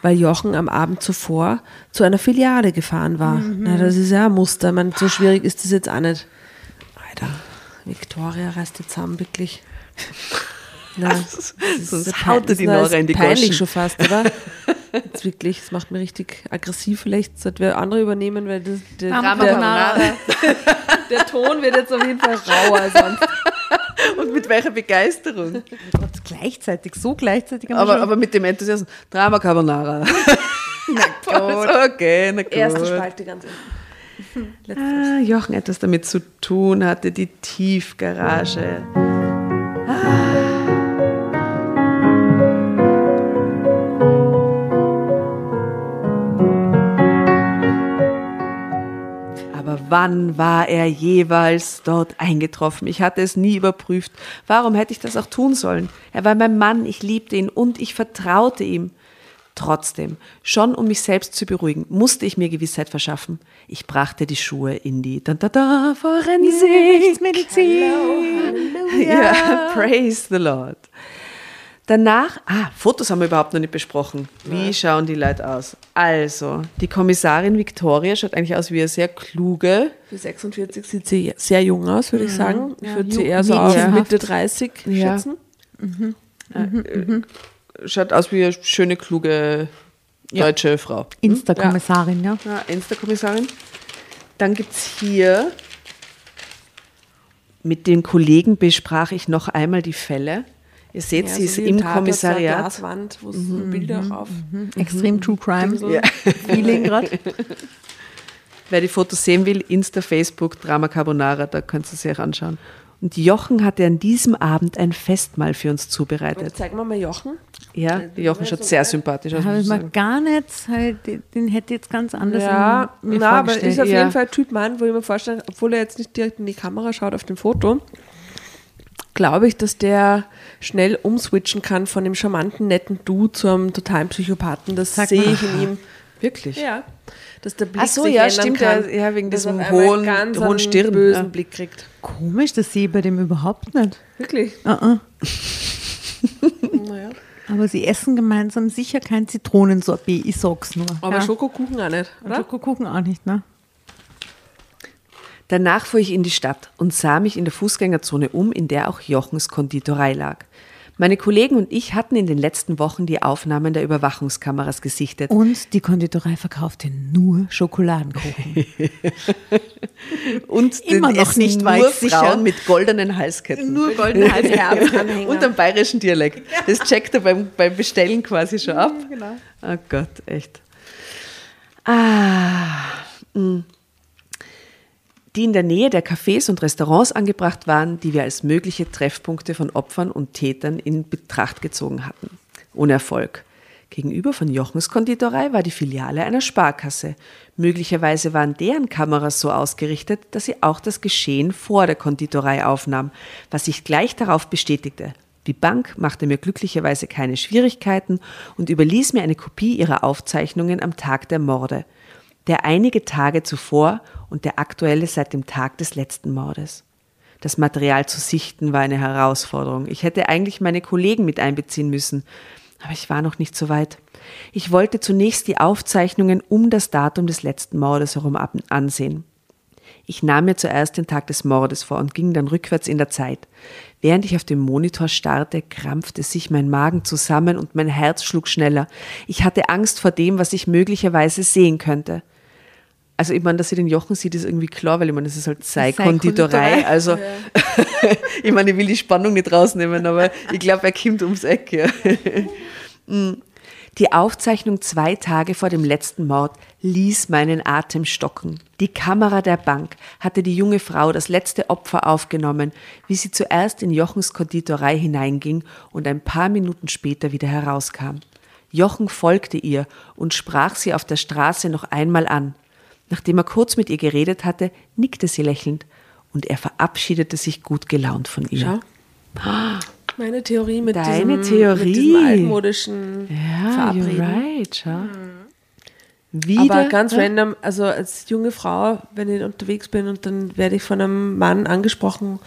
weil Jochen am Abend zuvor zu einer Filiale gefahren war. Na, das ist ja ein Muster, man, so schwierig ist das jetzt auch nicht. Alter, Victoria reißt jetzt zusammen, wirklich. Ist- sonst haut er die das ist Nora in die peinlich Goschen. schon fast, oder? Jetzt wirklich, das macht mir richtig aggressiv. Vielleicht sollten wir andere übernehmen, weil das, der, Drama der, Carbonara. der Ton wird jetzt auf jeden Fall rauer sonst. Und mit welcher Begeisterung. Und gleichzeitig, so gleichzeitig. haben wir Aber, schon- aber mit dem Enthusiasmus. Drama Carbonara. na gut. Okay, na gut. Erste Spalte ganz unten. Ah, Jochen etwas damit zu tun hatte, die Tiefgarage. Aber wann war er jeweils dort eingetroffen? Ich hatte es nie überprüft. Warum hätte ich das auch tun sollen? Er war mein Mann, ich liebte ihn und ich vertraute ihm. Trotzdem, schon um mich selbst zu beruhigen, musste ich mir Gewissheit verschaffen. Ich brachte die Schuhe in die da, da, da, Forensik. Medizin. Ja, praise the Lord. Danach, ah, Fotos haben wir überhaupt noch nicht besprochen. Wie schauen die Leute aus? Also, die Kommissarin Victoria schaut eigentlich aus wie eine sehr kluge, Für 46 sieht sie sehr jung aus, würde ich sagen. Ich würde sie jung- eher so auf. Mitte 30 Ja. schätzen. schaut aus wie eine schöne, kluge deutsche Frau. Insta-Kommissarin, ja. Ja, Insta-Kommissarin. Dann gibt es hier, mit den Kollegen besprach ich noch einmal die Fälle. Ihr seht, Ja, sie so ist im so eine Kommissariat. Glaswand, wo es Bilder auch auf. Extrem True Crime. So. Ja. Feeling gerade. Wer die Fotos sehen will, Insta, Facebook, Drama Carbonara, da könnt ihr sie euch anschauen. Und Jochen hatte an diesem Abend ein Festmahl für uns zubereitet. Zeigen wir mal Jochen. Ja, Jochen schaut sehr sympathisch aus. Habe ich sagen. gar nicht, halt, den- hätte ich jetzt ganz anders Ja, in, mir na, aber ist auf Ja. jeden Fall ein Typ Mann, wo ich mir vorstelle, obwohl er jetzt nicht direkt in die Kamera schaut auf dem Foto, glaube ich, dass der schnell umswitchen kann von dem charmanten, netten Du zu einem totalen Psychopathen. Das sehe ich in ihm. Wirklich? Ja. Dass der Blick Ach so, sich ja, stimmt, kann, ja, wegen diesem hohen- ganz hohen Stirn, bösen ja. Blick kriegt. Komisch, das sehe ich bei dem überhaupt nicht. Wirklich? Uh-uh. Naja. Aber sie essen gemeinsam sicher kein Zitronensorbet, ich sag's nur. Aber ja. Schokokuchen auch nicht, Und oder? Schokokuchen auch nicht, ne? Danach fuhr ich in die Stadt und sah mich in der Fußgängerzone um, in der auch Jochens Konditorei lag. Meine Kollegen und ich hatten in den letzten Wochen die Aufnahmen der Überwachungskameras gesichtet. Und die Konditorei verkaufte nur Schokoladenkuchen. Und Immer noch nicht nur weiß sicher. Frauen mit goldenen Halsketten. nur goldene Halsherzen. Und am bayerischen Dialekt. Das checkt er beim, beim Bestellen quasi schon ab. genau. Oh Gott, echt. Ah. mm. Die in der Nähe der Cafés und Restaurants angebracht waren, die wir als mögliche Treffpunkte von Opfern und Tätern in Betracht gezogen hatten. Ohne Erfolg. Gegenüber von Jochens Konditorei war die Filiale einer Sparkasse. Möglicherweise waren deren Kameras so ausgerichtet, dass sie auch das Geschehen vor der Konditorei aufnahm, was sich gleich darauf bestätigte. Die Bank machte mir glücklicherweise keine Schwierigkeiten und überließ mir eine Kopie ihrer Aufzeichnungen am Tag der Morde. Der einige Tage zuvor und der aktuelle seit dem Tag des letzten Mordes. Das Material zu sichten war eine Herausforderung. Ich hätte eigentlich meine Kollegen mit einbeziehen müssen, aber ich war noch nicht so weit. Ich wollte zunächst die Aufzeichnungen um das Datum des letzten Mordes herum ansehen. Ich nahm mir zuerst den Tag des Mordes vor und ging dann rückwärts in der Zeit. Während ich auf dem Monitor starrte, krampfte sich mein Magen zusammen und mein Herz schlug schneller. Ich hatte Angst vor dem, was ich möglicherweise sehen könnte. Also ich meine, dass sie den Jochen sieht, ist irgendwie klar, weil ich meine, das ist halt sei Sei Konditorei. Konditorei. Also ich meine, ich will die Spannung nicht rausnehmen, aber ich glaube, er kommt ums Eck. Ja. Die Aufzeichnung zwei Tage vor dem letzten Mord ließ meinen Atem stocken. Die Kamera der Bank hatte die junge Frau das letzte Opfer aufgenommen, wie sie zuerst in Jochens Konditorei hineinging und ein paar Minuten später wieder herauskam. Jochen folgte ihr und sprach sie auf der Straße noch einmal an. Nachdem er kurz mit ihr geredet hatte, nickte sie lächelnd und er verabschiedete sich gut gelaunt von ihr. Schau. Meine Theorie mit, Deine diesem, Theorie. mit diesem altmodischen Ja, Verabreden. you're right, schau. Wieder, Aber ganz random, also als junge Frau, wenn ich unterwegs bin und dann werde ich von einem Mann angesprochen,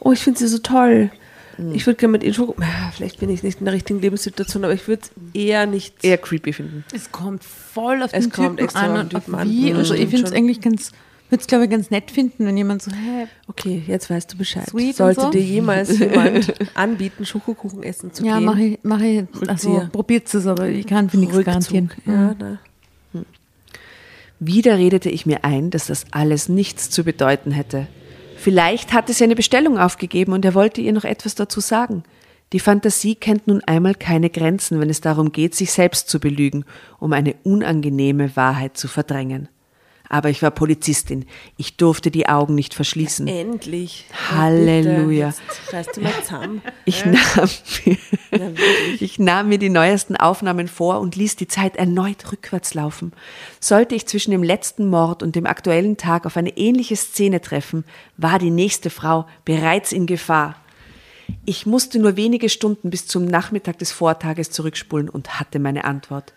oh, ich finde sie so toll. Hm. Ich würde gerne mit ihnen Schoko. Ah, Vielleicht bin ich nicht in der richtigen Lebenssituation, aber ich würde es eher nicht. eher creepy finden. Es kommt voll auf Es den kommt Typen extra an und Typen an. wie. Mhm, Also ich finde es schon. eigentlich ganz, würde es glaube ich ganz nett finden, wenn jemand so, hey, Okay, jetzt weißt du Bescheid. Sweet und Sollte so. dir jemals jemand anbieten, Schokokuchen essen zu ja, gehen? mache ich, mach ich, also probiert es, aber ich kann für nichts garantieren. Ja, na. Wieder redete ich mir ein, dass das alles nichts zu bedeuten hätte. Vielleicht hatte sie eine Bestellung aufgegeben und er wollte ihr noch etwas dazu sagen. Die Fantasie kennt nun einmal keine Grenzen, wenn es darum geht, sich selbst zu belügen, um eine unangenehme Wahrheit zu verdrängen. Aber ich war Polizistin. Ich durfte die Augen nicht verschließen. Endlich. Halleluja. Ja, bitte, Jetzt du mal zusammen. Ich nahm, mir, Ja, wirklich. ich nahm mir die neuesten Aufnahmen vor und ließ die Zeit erneut rückwärts laufen. Sollte ich zwischen dem letzten Mord und dem aktuellen Tag auf eine ähnliche Szene treffen, war die nächste Frau bereits in Gefahr. Ich musste nur wenige Stunden bis zum Nachmittag des Vortages zurückspulen und hatte meine Antwort.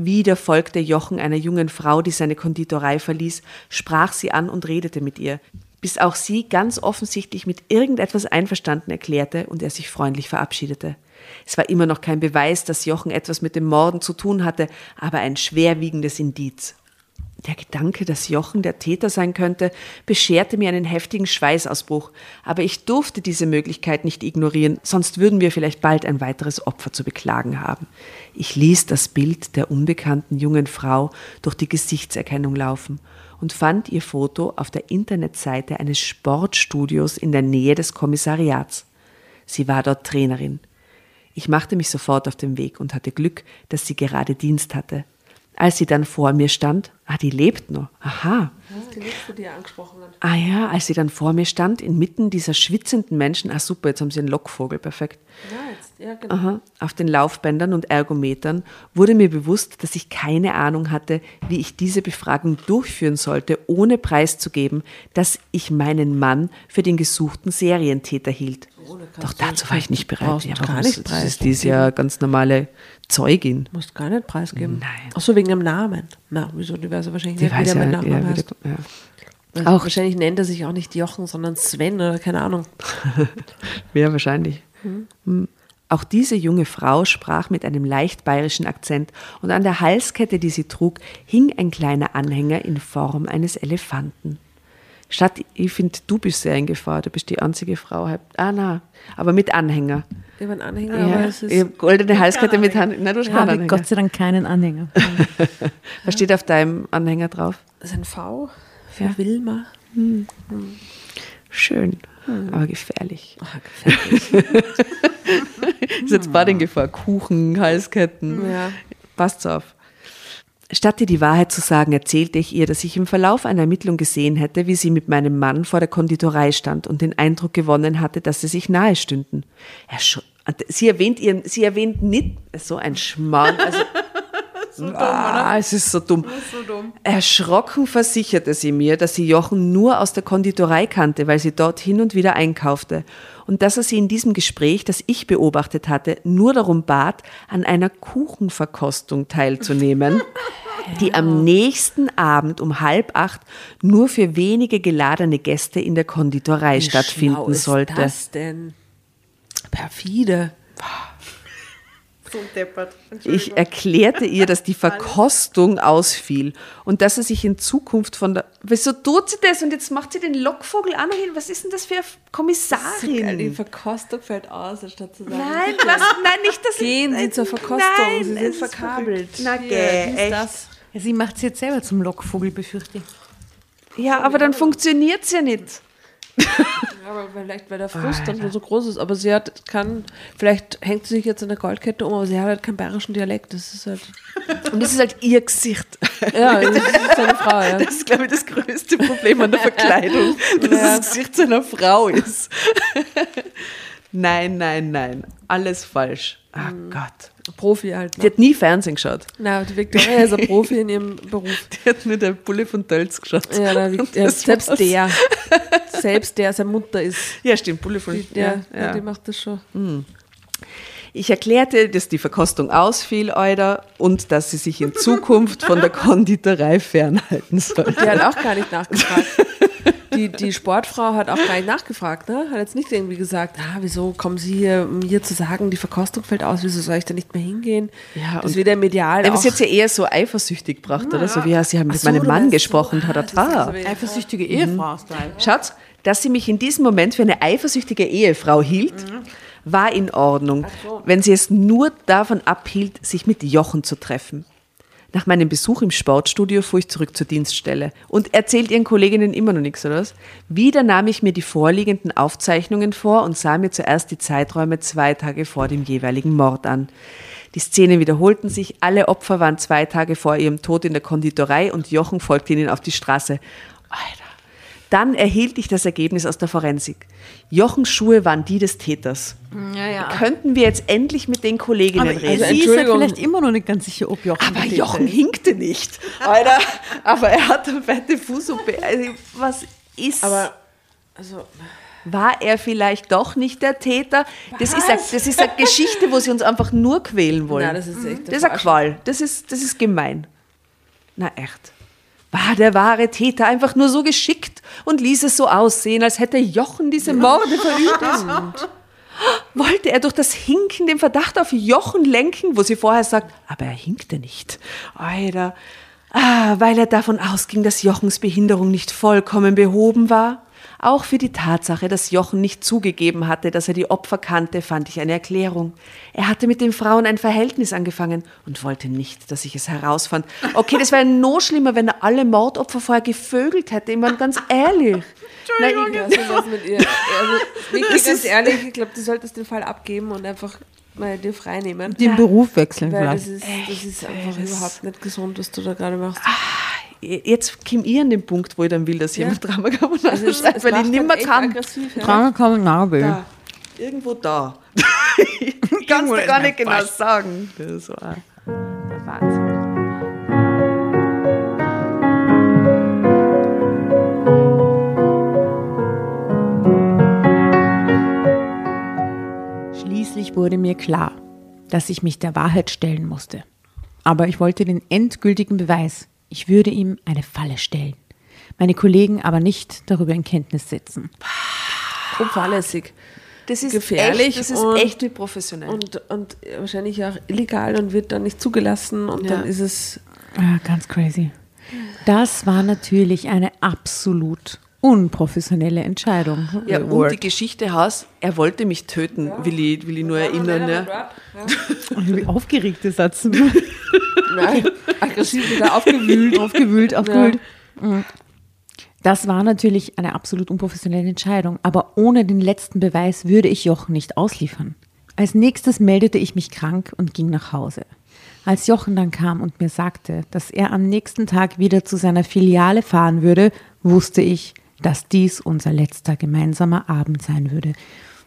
Wieder folgte Jochen einer jungen Frau, die seine Konditorei verließ, sprach sie an und redete mit ihr, bis auch sie ganz offensichtlich mit irgendetwas einverstanden erklärte und er sich freundlich verabschiedete. Es war immer noch kein Beweis, dass Jochen etwas mit dem Morden zu tun hatte, aber ein schwerwiegendes Indiz. Der Gedanke, dass Jochen der Täter sein könnte, bescherte mir einen heftigen Schweißausbruch, aber ich durfte diese Möglichkeit nicht ignorieren, sonst würden wir vielleicht bald ein weiteres Opfer zu beklagen haben. Ich ließ das Bild der unbekannten jungen Frau durch die Gesichtserkennung laufen und fand ihr Foto auf der Internetseite eines Sportstudios in der Nähe des Kommissariats. Sie war dort Trainerin. Ich machte mich sofort auf den Weg und hatte Glück, dass sie gerade Dienst hatte. Als sie dann vor mir stand, ah, die lebt noch, aha. Die nächste, die er angesprochen hat. Ah ja, als sie dann vor mir stand, inmitten dieser schwitzenden Menschen, ah super, jetzt haben sie einen Lockvogel, perfekt. Ja, jetzt, ja, genau. Aha, auf den Laufbändern und Ergometern wurde mir bewusst, dass ich keine Ahnung hatte, wie ich diese Befragung durchführen sollte, ohne preiszugeben, dass ich meinen Mann für den gesuchten Serientäter hielt. Doch dazu war ich nicht bereit. Ja, gar nicht das ist, die ist ja ganz normale Zeugin. Musst gar nicht preisgeben. Nein. Ach so, wegen dem Namen. Na, wieso? Die weiß wahrscheinlich Die nicht, wie der ja, mit heißt. ja. Also Auch- Wahrscheinlich nennt er sich auch nicht Jochen, sondern Sven oder keine Ahnung. Ja, wahrscheinlich. Hm. Auch diese junge Frau sprach mit einem leicht bayerischen Akzent und an der Halskette, die sie trug, hing ein kleiner Anhänger in Form eines Elefanten. Statt, ich finde, du bist sehr in Gefahr, du bist die einzige Frau. Ah, na, aber mit Anhänger. Ich habe einen Anhänger, aber Ja, es ist ich goldene Halskette mit Hand. Nein, du hast keinen Habe Anhänger. Gott sei Dank keinen Anhänger. Was steht auf deinem Anhänger drauf? das ist ein V für Ja. Wilma. Schön, aber gefährlich. Ah, gefällt Ist jetzt beide in Gefahr. Kuchen, Halsketten. Ja. Passt auf. Statt ihr die Wahrheit zu sagen, erzählte ich ihr, dass ich im Verlauf einer Ermittlung gesehen hätte, wie sie mit meinem Mann vor der Konditorei stand und den Eindruck gewonnen hatte, dass sie sich nahe stünden. Er sie erwähnt ihren, sie erwähnt nicht so ein Schmarrn. Also, ah, es ist so dumm. Erschrocken versicherte sie mir, dass sie Jochen nur aus der Konditorei kannte, weil sie dort hin und wieder einkaufte und dass er sie in diesem Gespräch, das ich beobachtet hatte, nur darum bat, an einer Kuchenverkostung teilzunehmen, die am nächsten Abend um halb acht nur für wenige geladene Gäste in der Konditorei schlau stattfinden ist sollte. das denn? Perfide. Ich erklärte ihr, dass die Verkostung ausfiel und dass er sich in Zukunft von der. Wieso tut sie das? Und jetzt macht sie den Lockvogel auch noch hin. Was ist denn das für eine Kommissarin? Die Verkostung fällt aus, anstatt zu sagen. Nein, was, nein, nicht das. Gehen Sie zur Verkostung, Nein, Sie sind verkabelt. Na, geh, dies, echt. das. Ja, sie macht es jetzt selber zum Lockvogel, befürchte ich. Ja, aber dann funktioniert es ja nicht. Ja, aber vielleicht, weil der Frust dann schon so groß ist. Aber sie hat, kann, vielleicht hängt sie sich jetzt an der Goldkette um, aber sie hat halt keinen bayerischen Dialekt. Das ist halt, Und das ist halt ihr Gesicht. ja, das ist eine Frau, ja. Das ist, glaube ich, das größte Problem an der Verkleidung, dass das Gesicht seiner Frau ist. Nein, nein, nein. Alles falsch. Ah Gott. Profi halt. Die Ne? hat nie Fernsehen geschaut. Na, die Victoria ist ein Profi in ihrem Beruf. Die hat nur der Bulle von Tölz geschaut. Ja, na, ja, selbst war's. der, selbst der seine Mutter ist, Ja, stimmt, Bulle von die, der, ja, ja, ja. die macht das schon. Ich erklärte, dass die Verkostung ausfiel, Euder, und dass sie sich in Zukunft von der Konditorei fernhalten soll. Die hat auch gar nicht nachgefragt. Die, die Sportfrau hat auch gar nicht nachgefragt, ne? Hat jetzt nicht irgendwie gesagt, ah, wieso kommen Sie hier, um mir zu sagen, die Verkostung fällt aus, wieso soll ich da nicht mehr hingehen? Ja, das und- wird ja medial Aber ist jetzt ja eher so eifersüchtig gebracht, oder? So wie ja, sie haben mit so, meinem Mann gesprochen, so, hat er das ist da. Eifersüchtige Ehefrau-Style. Schaut, dass sie mich in diesem Moment für eine eifersüchtige Ehefrau hielt, war in Ordnung, wenn sie es nur davon abhielt, sich mit Jochen zu treffen. Nach meinem Besuch im Sportstudio fuhr ich zurück zur Dienststelle und erzählt ihren Kolleginnen immer noch nichts, oder was? Wieder nahm ich mir die vorliegenden Aufzeichnungen vor und sah mir zuerst die Zeiträume zwei Tage vor dem jeweiligen Mord an. Die Szenen wiederholten sich, alle Opfer waren zwei Tage vor ihrem Tod in der Konditorei und Jochen folgte ihnen auf die Straße. Alter. Dann erhielt ich das Ergebnis aus der Forensik. Jochens Schuhe waren die des Täters. Ja, ja. Könnten wir jetzt endlich mit den Kolleginnen Aber reden? also sie ist halt vielleicht immer noch nicht ganz sicher, ob Jochen aber Jochen ist. hinkte nicht. Alter, aber er hatte eine fette Fußsuppe. Also, was ist? aber, also, war er vielleicht doch nicht der Täter? Das ist, eine, das ist eine Geschichte, wo sie uns einfach nur quälen wollen. Nein, das ist echt Das ist eine. Qual. Das ist, das ist gemein. Na echt. War der wahre Täter einfach nur so geschickt und ließ es so aussehen, als hätte Jochen diese Morde verübt? Wollte er durch das Hinken den Verdacht auf Jochen lenken, wo sie vorher sagt, aber er hinkte nicht. Alter. Ah, weil er davon ausging, dass Jochens Behinderung nicht vollkommen behoben war. Auch für die Tatsache, dass Jochen nicht zugegeben hatte, dass er die Opfer kannte, fand ich eine Erklärung. Er hatte mit den Frauen ein Verhältnis angefangen und wollte nicht, dass ich es herausfand. Okay, das wäre noch schlimmer, wenn er alle Mordopfer vorher gevögelt hätte. Ich meine, ganz ehrlich. Nein, ich, Ja, so was mit ihr. Also, Niki, ganz ehrlich, ich glaube, du solltest den Fall abgeben und einfach mal dir frei nehmen. Den Beruf wechseln Weil das vielleicht. ist, das ist einfach überhaupt nicht gesund, was du da gerade machst. Jetzt komme ich an den Punkt, wo ich dann will, dass jemand Drama Carbonara Also es- schreibt, weil ich nicht mehr kann. ja. Drama Carbonara. Da. Irgendwo da. ich kann es gar nicht genau sagen. Das war der Wahnsinn. Schließlich wurde mir klar, dass ich mich der Wahrheit stellen musste. Aber ich wollte den endgültigen Beweis. Ich würde ihm eine Falle stellen. Meine Kollegen aber nicht darüber in Kenntnis setzen. Und fahrlässig. Das ist Gefährlich Echt, das ist und- echt nicht professionell. Und, und wahrscheinlich auch illegal und wird dann nicht zugelassen und Ja. dann ist es. Ja, ganz crazy. Das war natürlich eine absolut unprofessionelle Entscheidung. ja, und Word. die Geschichte Haus, er wollte mich töten, will, ich, will ich nur erinnern. Ja. Wie aufgeregt der Satz. Nein, aggressiv wieder aufgewühlt. aufgewühlt, aufgewühlt. Mhm. Das war natürlich eine absolut unprofessionelle Entscheidung, aber ohne den letzten Beweis würde ich Jochen nicht ausliefern. Als nächstes meldete ich mich krank und ging nach Hause. Als Jochen dann kam und mir sagte, dass er am nächsten Tag wieder zu seiner Filiale fahren würde, wusste ich, dass dies unser letzter gemeinsamer Abend sein würde.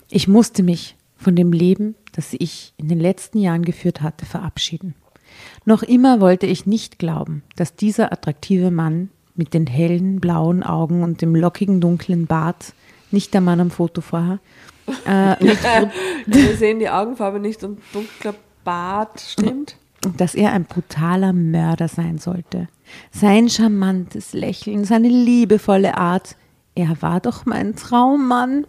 Ich musste mich von dem Leben, das ich in den letzten Jahren geführt hatte, verabschieden. Noch immer wollte ich nicht glauben, dass dieser attraktive Mann mit den hellen blauen Augen und dem lockigen dunklen Bart, nicht der Mann am Foto vorher, äh, Wir sehen die Augenfarbe nicht und dunkler Bart stimmt. dass er ein brutaler Mörder sein sollte. Sein charmantes Lächeln, seine liebevolle Art, er war doch mein Traummann.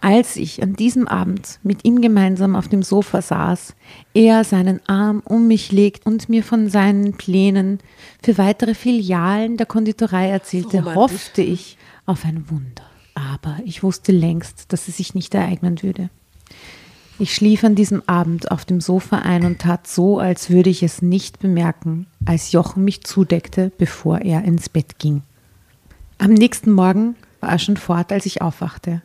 Als ich an diesem Abend mit ihm gemeinsam auf dem Sofa saß, er seinen Arm um mich legt und mir von seinen Plänen für weitere Filialen der Konditorei erzählte, Romantisch. hoffte ich auf ein Wunder. Aber ich wusste längst, dass es sich nicht ereignen würde. Ich schlief an diesem Abend auf dem Sofa ein und tat so, als würde ich es nicht bemerken, als Jochen mich zudeckte, bevor er ins Bett ging. Am nächsten Morgen war er schon fort, als ich aufwachte.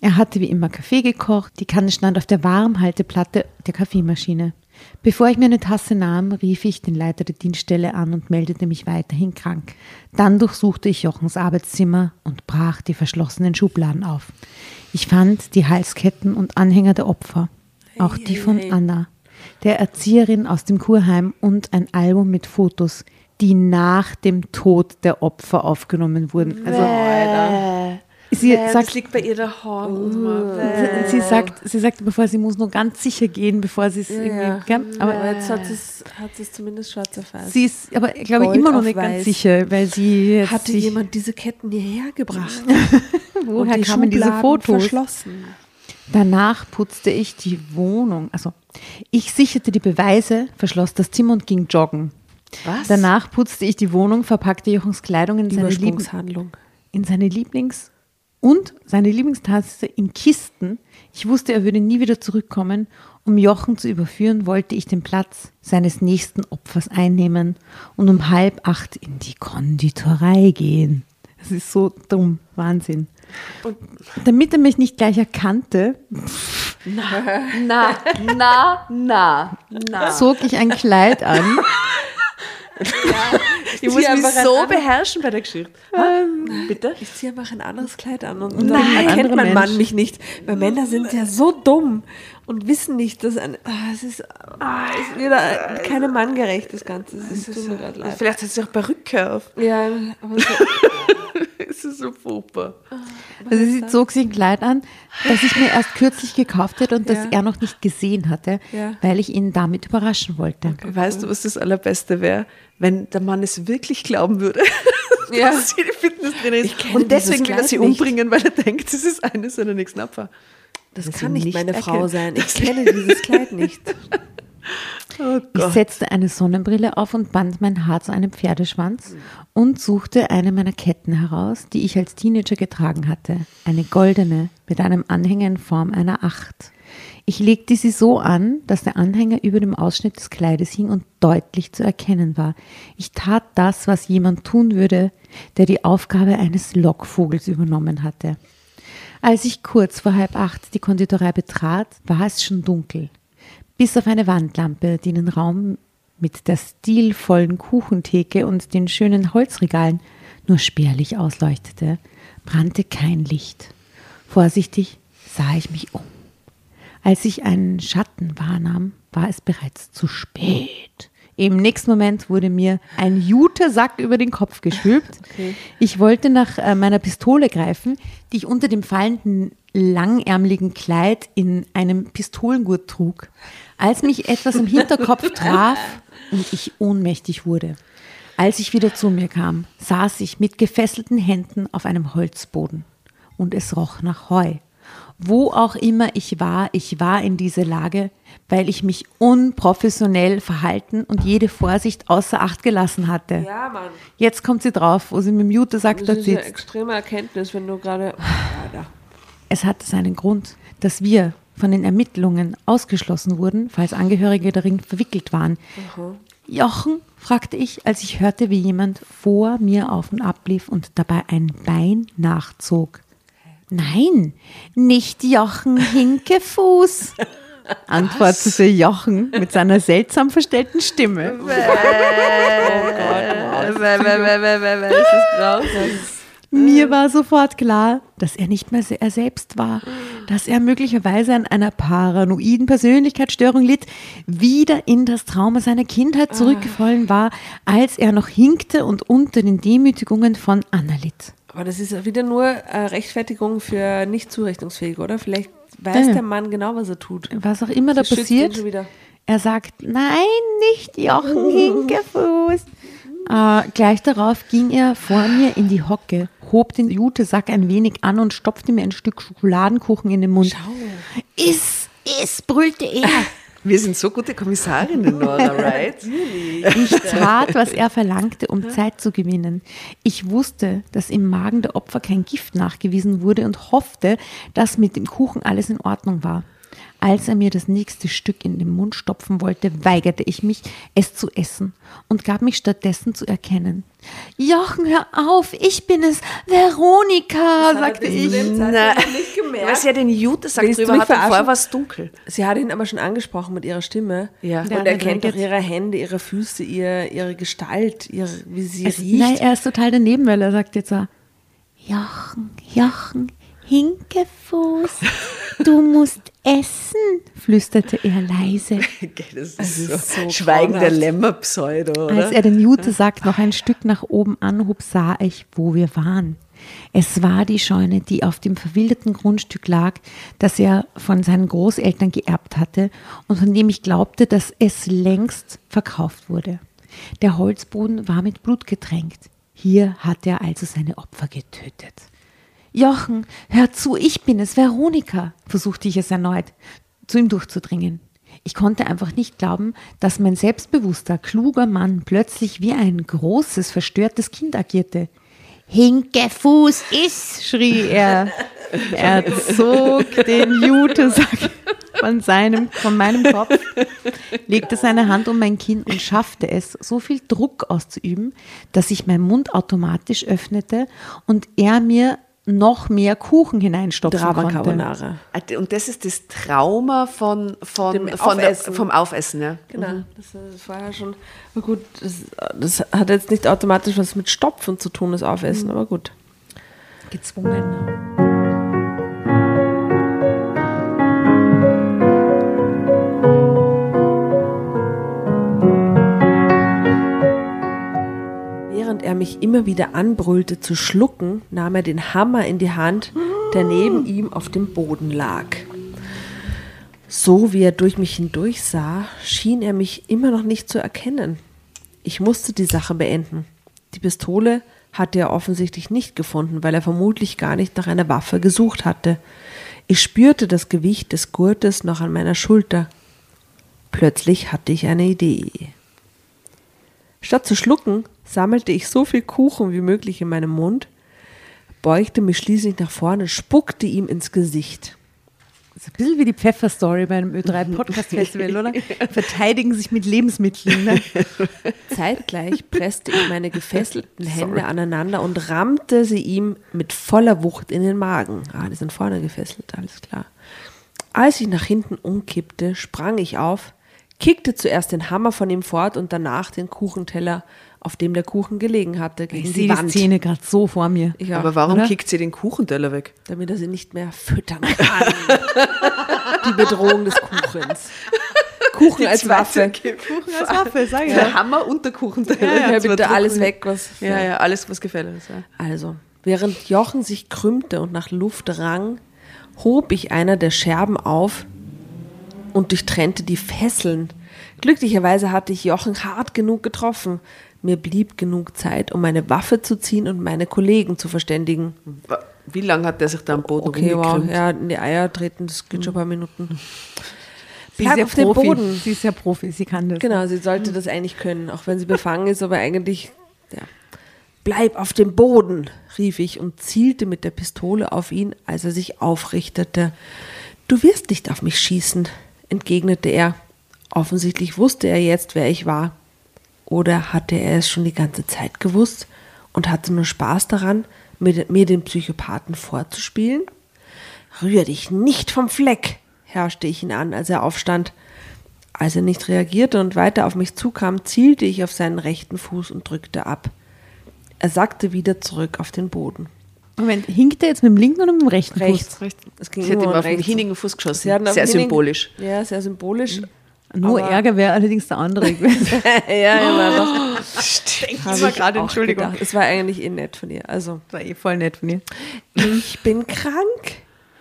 Er hatte wie immer Kaffee gekocht, die Kanne stand auf der Warmhalteplatte der Kaffeemaschine. Bevor ich mir eine Tasse nahm, rief ich den Leiter der Dienststelle an und meldete mich weiterhin krank. Dann durchsuchte ich Jochens Arbeitszimmer und brach die verschlossenen Schubladen auf. Ich fand die Halsketten und Anhänger der Opfer, auch die von Anna, der Erzieherin aus dem Kurheim und ein Album mit Fotos, die nach dem Tod der Opfer aufgenommen wurden. Also sie Ja, sagt, das liegt bei ihr daheim. Sie, sie sagt, sie sagt, bevor sie muss nur ganz sicher gehen, bevor sie es irgendwie. Gell? Aber Aber jetzt hat es, hat es zumindest schwarz auf weiß. sie ist, aber ich glaube Gold immer noch nicht weiß. ganz sicher, weil sie jetzt Hatte sich, jemand diese Ketten hierher gebracht? woher die kamen diese Fotos? verschlossen. Danach putzte ich die Wohnung. Also ich sicherte die Beweise, verschloss das Zimmer und ging joggen. Was? Danach putzte ich die Wohnung, verpackte Jochens Kleidung in seine, Lieb in seine Lieblings- und seine Lieblingstasse in Kisten. Ich wusste, er würde nie wieder zurückkommen. Um Jochen zu überführen, wollte ich den Platz seines nächsten Opfers einnehmen und um halb acht in die Konditorei gehen. Das ist so dumm, Wahnsinn. Und damit er mich nicht gleich erkannte, Na, na, na, na. zog ich ein Kleid an. Ich muss mich einfach so beherrschen bei der Geschichte. Bitte? Ich ziehe einfach ein anderes Kleid an und Nein. dann erkennt mein Mensch. Mann mich nicht. Weil Männer sind ja so dumm und wissen nicht, dass ein, ah, es ist, ah, es ist wieder keine manngerecht, das Ganze. Es ist, tut mir gerade leid. Vielleicht hat sie auch Perücke auf. Ja, aber so, Es ist so furchtbar. Also sie zog sich ein Kleid an, das ich mir erst kürzlich gekauft hätte und das Ja. er noch nicht gesehen hatte, Ja. weil ich ihn damit überraschen wollte. Weißt du, was das Allerbeste wäre? Wenn der Mann es wirklich glauben würde, Ja. dass sie die Fitnesstrainer ist. Ich kenne Und deswegen will er sie umbringen, weil er denkt, es ist eines seiner nächsten Opfer. Das dass kann nicht meine Frau erkennt. sein. Ich kenne dieses Kleid nicht. Ich setzte eine Sonnenbrille auf und band mein Haar zu einem Pferdeschwanz und suchte eine meiner Ketten heraus, die ich als Teenager getragen hatte. Eine goldene mit einem Anhänger in Form einer Acht. Ich legte sie so an, dass der Anhänger über dem Ausschnitt des Kleides hing und deutlich zu erkennen war. Ich tat das, was jemand tun würde, der die Aufgabe eines Lockvogels übernommen hatte. Als ich kurz vor halb acht die Konditorei betrat, war es schon dunkel. Bis auf eine Wandlampe, die den Raum mit der stilvollen Kuchentheke und den schönen Holzregalen nur spärlich ausleuchtete, brannte kein Licht. Vorsichtig sah ich mich um. Als ich einen Schatten wahrnahm, war es bereits zu spät. Im nächsten Moment wurde mir ein Jutesack über den Kopf gestülpt. Ich wollte nach äh, meiner Pistole greifen, die ich unter dem fallenden langärmeligen Kleid in einem Pistolengurt trug, als mich etwas im Hinterkopf traf und ich ohnmächtig wurde. Als ich wieder zu mir kam, saß ich mit gefesselten Händen auf einem Holzboden und es roch nach Heu. Wo auch immer ich war, ich war in dieser Lage, weil ich mich unprofessionell verhalten und jede Vorsicht außer Acht gelassen hatte. Ja, Mann. Jetzt kommt sie drauf, wo sie mit dem Jutesack Das dort ist eine extreme Erkenntnis, wenn du gerade. Es hatte seinen Grund, dass wir von den Ermittlungen ausgeschlossen wurden, falls Angehörige darin verwickelt waren. Jochen, fragte ich, als ich hörte, wie jemand vor mir auf und ab lief und dabei ein Bein nachzog. Nein, nicht Jochen Hinkefuß, antwortete Jochen mit seiner seltsam verstellten Stimme. Das ist grausam. Mir war sofort klar, dass er nicht mehr er selbst war, dass er möglicherweise an einer paranoiden Persönlichkeitsstörung litt, wieder in das Trauma seiner Kindheit zurückgefallen war, als er noch hinkte und unter den Demütigungen von Anna litt. Aber das ist ja wieder nur äh, Rechtfertigung für nicht zurechnungsfähig, oder? Vielleicht weiß Ja. der Mann genau, was er tut. Was auch immer da passiert, er sagt, nein, nicht Jochen Hinkefuß. Äh, gleich darauf ging er vor mir in die Hocke, hob den Jutesack ein wenig an und stopfte mir ein Stück Schokoladenkuchen in den Mund. Iss, iss, brüllte er. Wir sind so gute Kommissarinnen, Nora, right? Ich tat, was er verlangte, um Zeit zu gewinnen. Ich wusste, dass im Magen der Opfer kein Gift nachgewiesen wurde und hoffte, dass mit dem Kuchen alles in Ordnung war. Als er mir das nächste Stück in den Mund stopfen wollte, weigerte ich mich, es zu essen und gab mich stattdessen zu erkennen. Jochen, hör auf, ich bin es, Veronika, sagte ich. Sie ja den Jutesack Willst du drüber hat vorher war es dunkel. Sie hat ihn aber schon angesprochen mit ihrer Stimme. Ja. Und Ja, er kennt doch ihre Hände, ihre Füße, ihr, ihre Gestalt, ihre, wie sie Es, riecht. nein, er ist total daneben, weil er sagt jetzt so, Jochen, Jochen, Hinkefuß, du musst essen, flüsterte er leise. Das ist, ist so, so Schweigen der grauenhaft. Lämmer-Pseudo, oder? Als er den Jutesack noch ein Stück nach oben anhob, sah ich, wo wir waren. Es war die Scheune, die auf dem verwilderten Grundstück lag, das er von seinen Großeltern geerbt hatte und von dem ich glaubte, dass es längst verkauft wurde. Der Holzboden war mit Blut getränkt. Hier hatte er also seine Opfer getötet. Jochen, hör zu, ich bin es, Veronika, versuchte ich es erneut, zu ihm durchzudringen. Ich konnte einfach nicht glauben, dass mein selbstbewusster, kluger Mann plötzlich wie ein großes, verstörtes Kind agierte. Hinkefuß ist, schrie er. Er zog den Jutesack von, seinem, von meinem Kopf, legte seine Hand um mein Kinn und schaffte es, so viel Druck auszuüben, dass sich mein Mund automatisch öffnete und er mir noch mehr Kuchen hineinstopfen Drama konnte. Carbonara. Und das ist das Trauma von, von, Dem von der, Aufessen. vom Aufessen. Ja. Genau, das, das war ja schon. Aber gut, das, das hat jetzt nicht automatisch was mit Stopfen zu tun, das Aufessen, aber gut. Gezwungen. Er mich immer wieder anbrüllte zu schlucken, nahm er den Hammer in die Hand, der neben ihm auf dem Boden lag. So wie er durch mich hindurch sah, schien er mich immer noch nicht zu erkennen. Ich musste die Sache beenden. Die Pistole hatte er offensichtlich nicht gefunden, weil er vermutlich gar nicht nach einer Waffe gesucht hatte. Ich spürte das Gewicht des Gurtes noch an meiner Schulter. Plötzlich hatte ich eine Idee. Statt zu schlucken, sammelte ich so viel Kuchen wie möglich in meinem Mund, beugte mich schließlich nach vorne, spuckte ihm ins Gesicht. Das ist ein bisschen wie die Pfeffer-Story bei einem Ö3 Podcast Festival, oder? Verteidigen sich mit Lebensmitteln. Ne? Zeitgleich presste ich meine gefesselten Hände aneinander und rammte sie ihm mit voller Wucht in den Magen. Ah, die sind vorne gefesselt, alles klar. Als ich nach hinten umkippte, sprang ich auf, kickte zuerst den Hammer von ihm fort und danach den Kuchenteller, auf dem der Kuchen gelegen hatte, gegen Ich die sehe die Wand. Szene gerade so vor mir. Ja, Aber warum oder? kickt sie den Kuchenteller weg? damit er sie nicht mehr füttern kann. die Bedrohung des Kuchens. Kuchen als Waffe. Kuchen als Waffe, sag ich Der ja. Hammer und der Kuchenteller. Ja, ja, Jetzt bitte alles weg, was. Ja, ja, alles, was gefällt ist. Ja. Also, während Jochen sich krümmte und nach Luft rang, hob ich einer der Scherben auf und durchtrennte die Fesseln. Glücklicherweise hatte ich Jochen hart genug getroffen. Mir blieb genug Zeit, um meine Waffe zu ziehen und meine Kollegen zu verständigen. Wie lange hat der sich da am Boden Okay, wow, ja, in die Eier treten, das geht schon ein paar Minuten. Sie Bleib auf dem Profi. Boden. Sie ist ja Profi, sie kann das. Genau, sie sollte das eigentlich können, auch wenn sie befangen ist, aber eigentlich, ja. Bleib auf dem Boden, rief ich und zielte mit der Pistole auf ihn, als er sich aufrichtete. Du wirst nicht auf mich schießen, entgegnete er. Offensichtlich wusste er jetzt, wer ich war. Oder hatte er es schon die ganze Zeit gewusst und hatte nur Spaß daran, mir, mir den Psychopathen vorzuspielen? Rühr dich nicht vom Fleck, herrschte ich ihn an, als er aufstand. Als er nicht reagierte und weiter auf mich zukam, zielte ich auf seinen rechten Fuß und drückte ab. Er sackte wieder zurück auf den Boden. Moment, hinkt er jetzt mit dem linken oder mit dem rechten Fuß? Rechts. Es ging Sie hat nur ihm auf den rechts. hinnigen Fuß geschossen. Sehr symbolisch. Ja, sehr symbolisch. Nur Aber- Ärger wäre allerdings der andere gewesen. ja, ja, war. Hab immer ich gerade, Entschuldigung. gedacht. Es war eigentlich eh nett von ihr. Also, Das war eh voll nett von ihr. ich bin krank.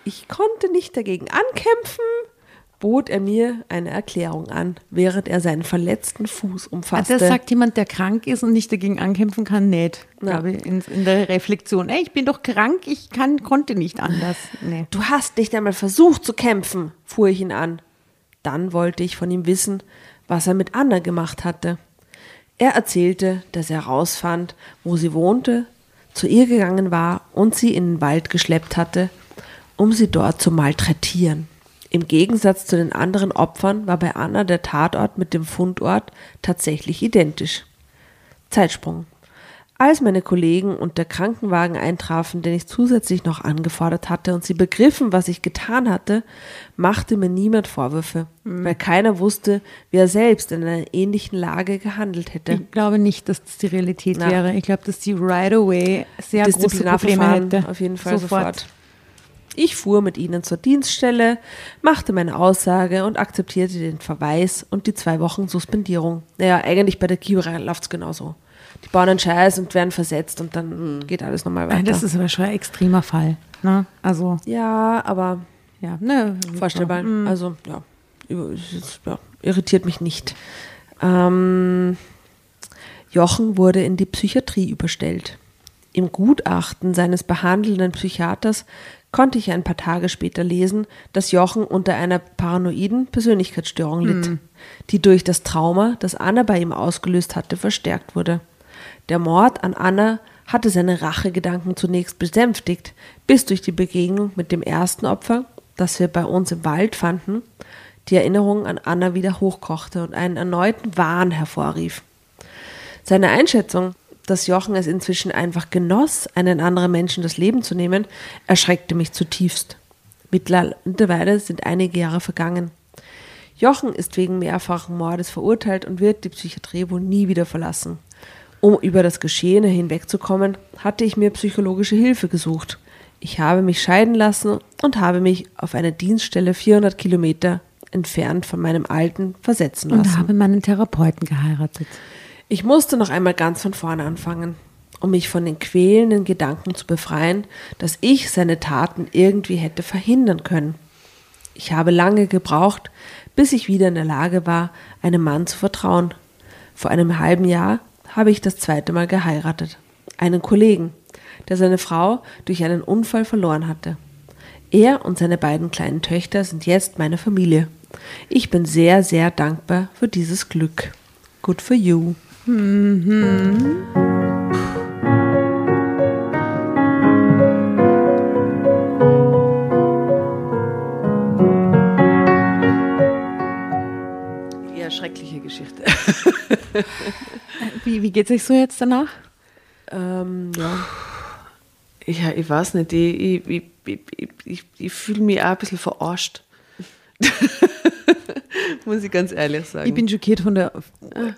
Ich konnte nicht dagegen ankämpfen, bot er mir eine Erklärung an, während er seinen verletzten Fuß umfasste. Das sagt jemand, der krank ist und nicht dagegen ankämpfen kann, nicht. Ja. In, in der Reflexion. Ey, ich bin doch krank, ich kann, konnte nicht anders. Nee. Du hast nicht einmal versucht zu kämpfen, fuhr ich ihn an. Dann wollte ich von ihm wissen, was er mit Anna gemacht hatte. Er erzählte, dass er herausfand, wo sie wohnte, zu ihr gegangen war und sie in den Wald geschleppt hatte, um sie dort zu malträtieren. Im Gegensatz zu den anderen Opfern war bei Anna der Tatort mit dem Fundort tatsächlich identisch. Zeitsprung. Als meine Kollegen und der Krankenwagen eintrafen, den ich zusätzlich noch angefordert hatte und sie begriffen, was ich getan hatte, machte mir niemand Vorwürfe, weil keiner wusste, wie er selbst in einer ähnlichen Lage gehandelt hätte. Ich glaube nicht, dass das die Realität Na. wäre. Ich glaube, dass die right away sehr große Probleme hätte. auf jeden Fall sofort. Ich fuhr mit ihnen zur Dienststelle, machte meine Aussage und akzeptierte den Verweis und die zwei Wochen Suspendierung. Naja, eigentlich bei der Kibra läuft es genauso. Die bauen einen Scheiß und werden versetzt und dann geht alles nochmal Ah, weiter. Das ist aber schon ein extremer Fall. Ne? Also, ja, aber ja, ne, vorstellbar. Also, ja, über- es ist- ja, irritiert mich nicht. Ähm, Jochen wurde in die Psychiatrie überstellt. Im Gutachten seines behandelnden Psychiaters konnte ich ein paar Tage später lesen, dass Jochen unter einer paranoiden Persönlichkeitsstörung litt, die durch das Trauma, das Anna bei ihm ausgelöst hatte, verstärkt wurde. Der Mord an Anna hatte seine Rachegedanken zunächst besänftigt, bis durch die Begegnung mit dem ersten Opfer, das wir bei uns im Wald fanden, die Erinnerung an Anna wieder hochkochte und einen erneuten Wahn hervorrief. Seine Einschätzung, dass Jochen es inzwischen einfach genoss, einen anderen Menschen das Leben zu nehmen, erschreckte mich zutiefst. Mittlerweile sind einige Jahre vergangen. Jochen ist wegen mehrfachen Mordes verurteilt und wird die Psychiatrie wohl nie wieder verlassen. Um über das Geschehene hinwegzukommen, hatte ich mir psychologische Hilfe gesucht. Ich habe mich scheiden lassen und habe mich auf eine Dienststelle 400 Kilometer entfernt von meinem Alten versetzen lassen. Und habe meinen Therapeuten geheiratet. Ich musste noch einmal ganz von vorne anfangen, um mich von den quälenden Gedanken zu befreien, dass ich seine Taten irgendwie hätte verhindern können. Ich habe lange gebraucht, bis ich wieder in der Lage war, einem Mann zu vertrauen. Vor einem halben Jahr habe ich das zweite Mal geheiratet. einen Kollegen, der seine Frau durch einen Unfall verloren hatte. Er und seine beiden kleinen Töchter sind jetzt meine Familie. Ich bin sehr, sehr dankbar für dieses Glück. Good for you. Ja, schreckliche Geschichte. Wie, wie geht es euch so jetzt danach? Ähm, ja. Ja, ich weiß nicht, ich, ich, ich, ich, ich, fühle mich auch ein bisschen verarscht. Muss ich ganz ehrlich sagen. Ich bin schockiert von der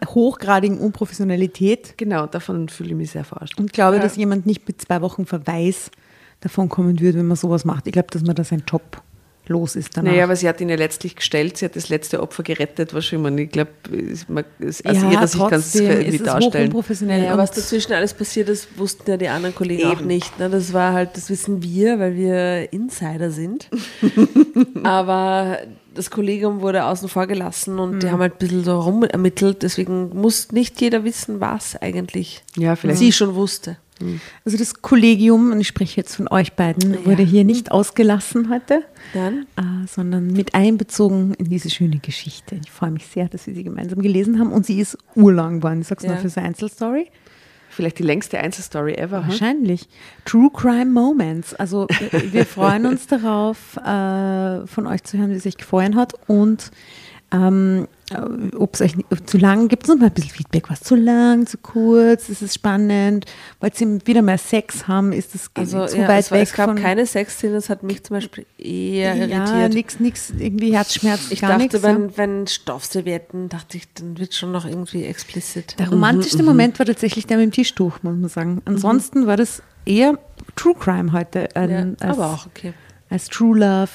hochgradigen Unprofessionalität genau, davon fühle ich mich sehr verarscht. und glaube, dass jemand nicht mit zwei Wochen Verweis davon kommen würde, wenn man sowas macht. Ich glaube, dass man da seinen Job los ist danach. Naja, aber sie hat ihn ja letztlich gestellt, sie hat das letzte Opfer gerettet, was schon immer. Ich glaube, aus ja, ihrer Sicht kannst du es irgendwie ist es darstellen. hochunprofessionell. Ja, was dazwischen alles passiert ist, wussten ja die anderen Kollegen auch Eben. nicht. Ne? Das war halt, das wissen wir, weil wir Insider sind. Aber das Kollegium wurde außen vor gelassen und die haben halt ein bisschen so rumermittelt. Deswegen muss nicht jeder wissen, was eigentlich Ja, vielleicht. sie schon wusste. Also das Kollegium, und ich spreche jetzt von euch beiden, wurde hier nicht ausgelassen heute, äh, sondern mit einbezogen in diese schöne Geschichte. Ich freue mich sehr, dass wir sie gemeinsam gelesen haben und sie ist urlang geworden. Ich sag's Ja. mal für so eine Einzelstory. Vielleicht die längste Einzelstory ever. Hm? Wahrscheinlich. True Crime Moments. Also wir- wir freuen uns darauf, äh, von euch zu hören, wie es euch gefallen hat und ähm, ob es euch nicht- zu lang gibt, uns mal ein bisschen Feedback. Was zu lang, zu kurz, ist es spannend? Wollt ihr wieder mehr Sex haben? Ist das Also zu ja, weit es, war, weg es gab von keine Sexszene, das hat mich zum Beispiel eher ja, irritiert. nix, nix, irgendwie Herzschmerz, ich dachte, nichts. wenn, wenn Stoffservietten, dachte ich, dann wird schon noch irgendwie explicit. Der romantischste Moment war tatsächlich der mit dem Tischtuch, muss man sagen. Ansonsten war das eher True Crime heute. ja, ähm, als, aber auch okay. als True Love.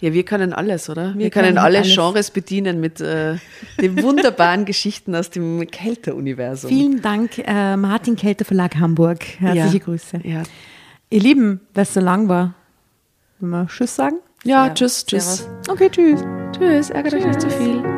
Ja, wir können alles, oder? Wir, Wir können, können alle alles. Genres bedienen mit äh, den wunderbaren Geschichten aus dem Kälter-Universum. Vielen Dank, äh, Martin Kelter Verlag Hamburg. Herzliche ja. Grüße. Ja, Ihr Lieben, es so lang war, wollen wir Tschüss sagen? ja Ja, tschüss, tschüss. servus. Okay, tschüss. Tschüss, ärgert euch nicht zu viel.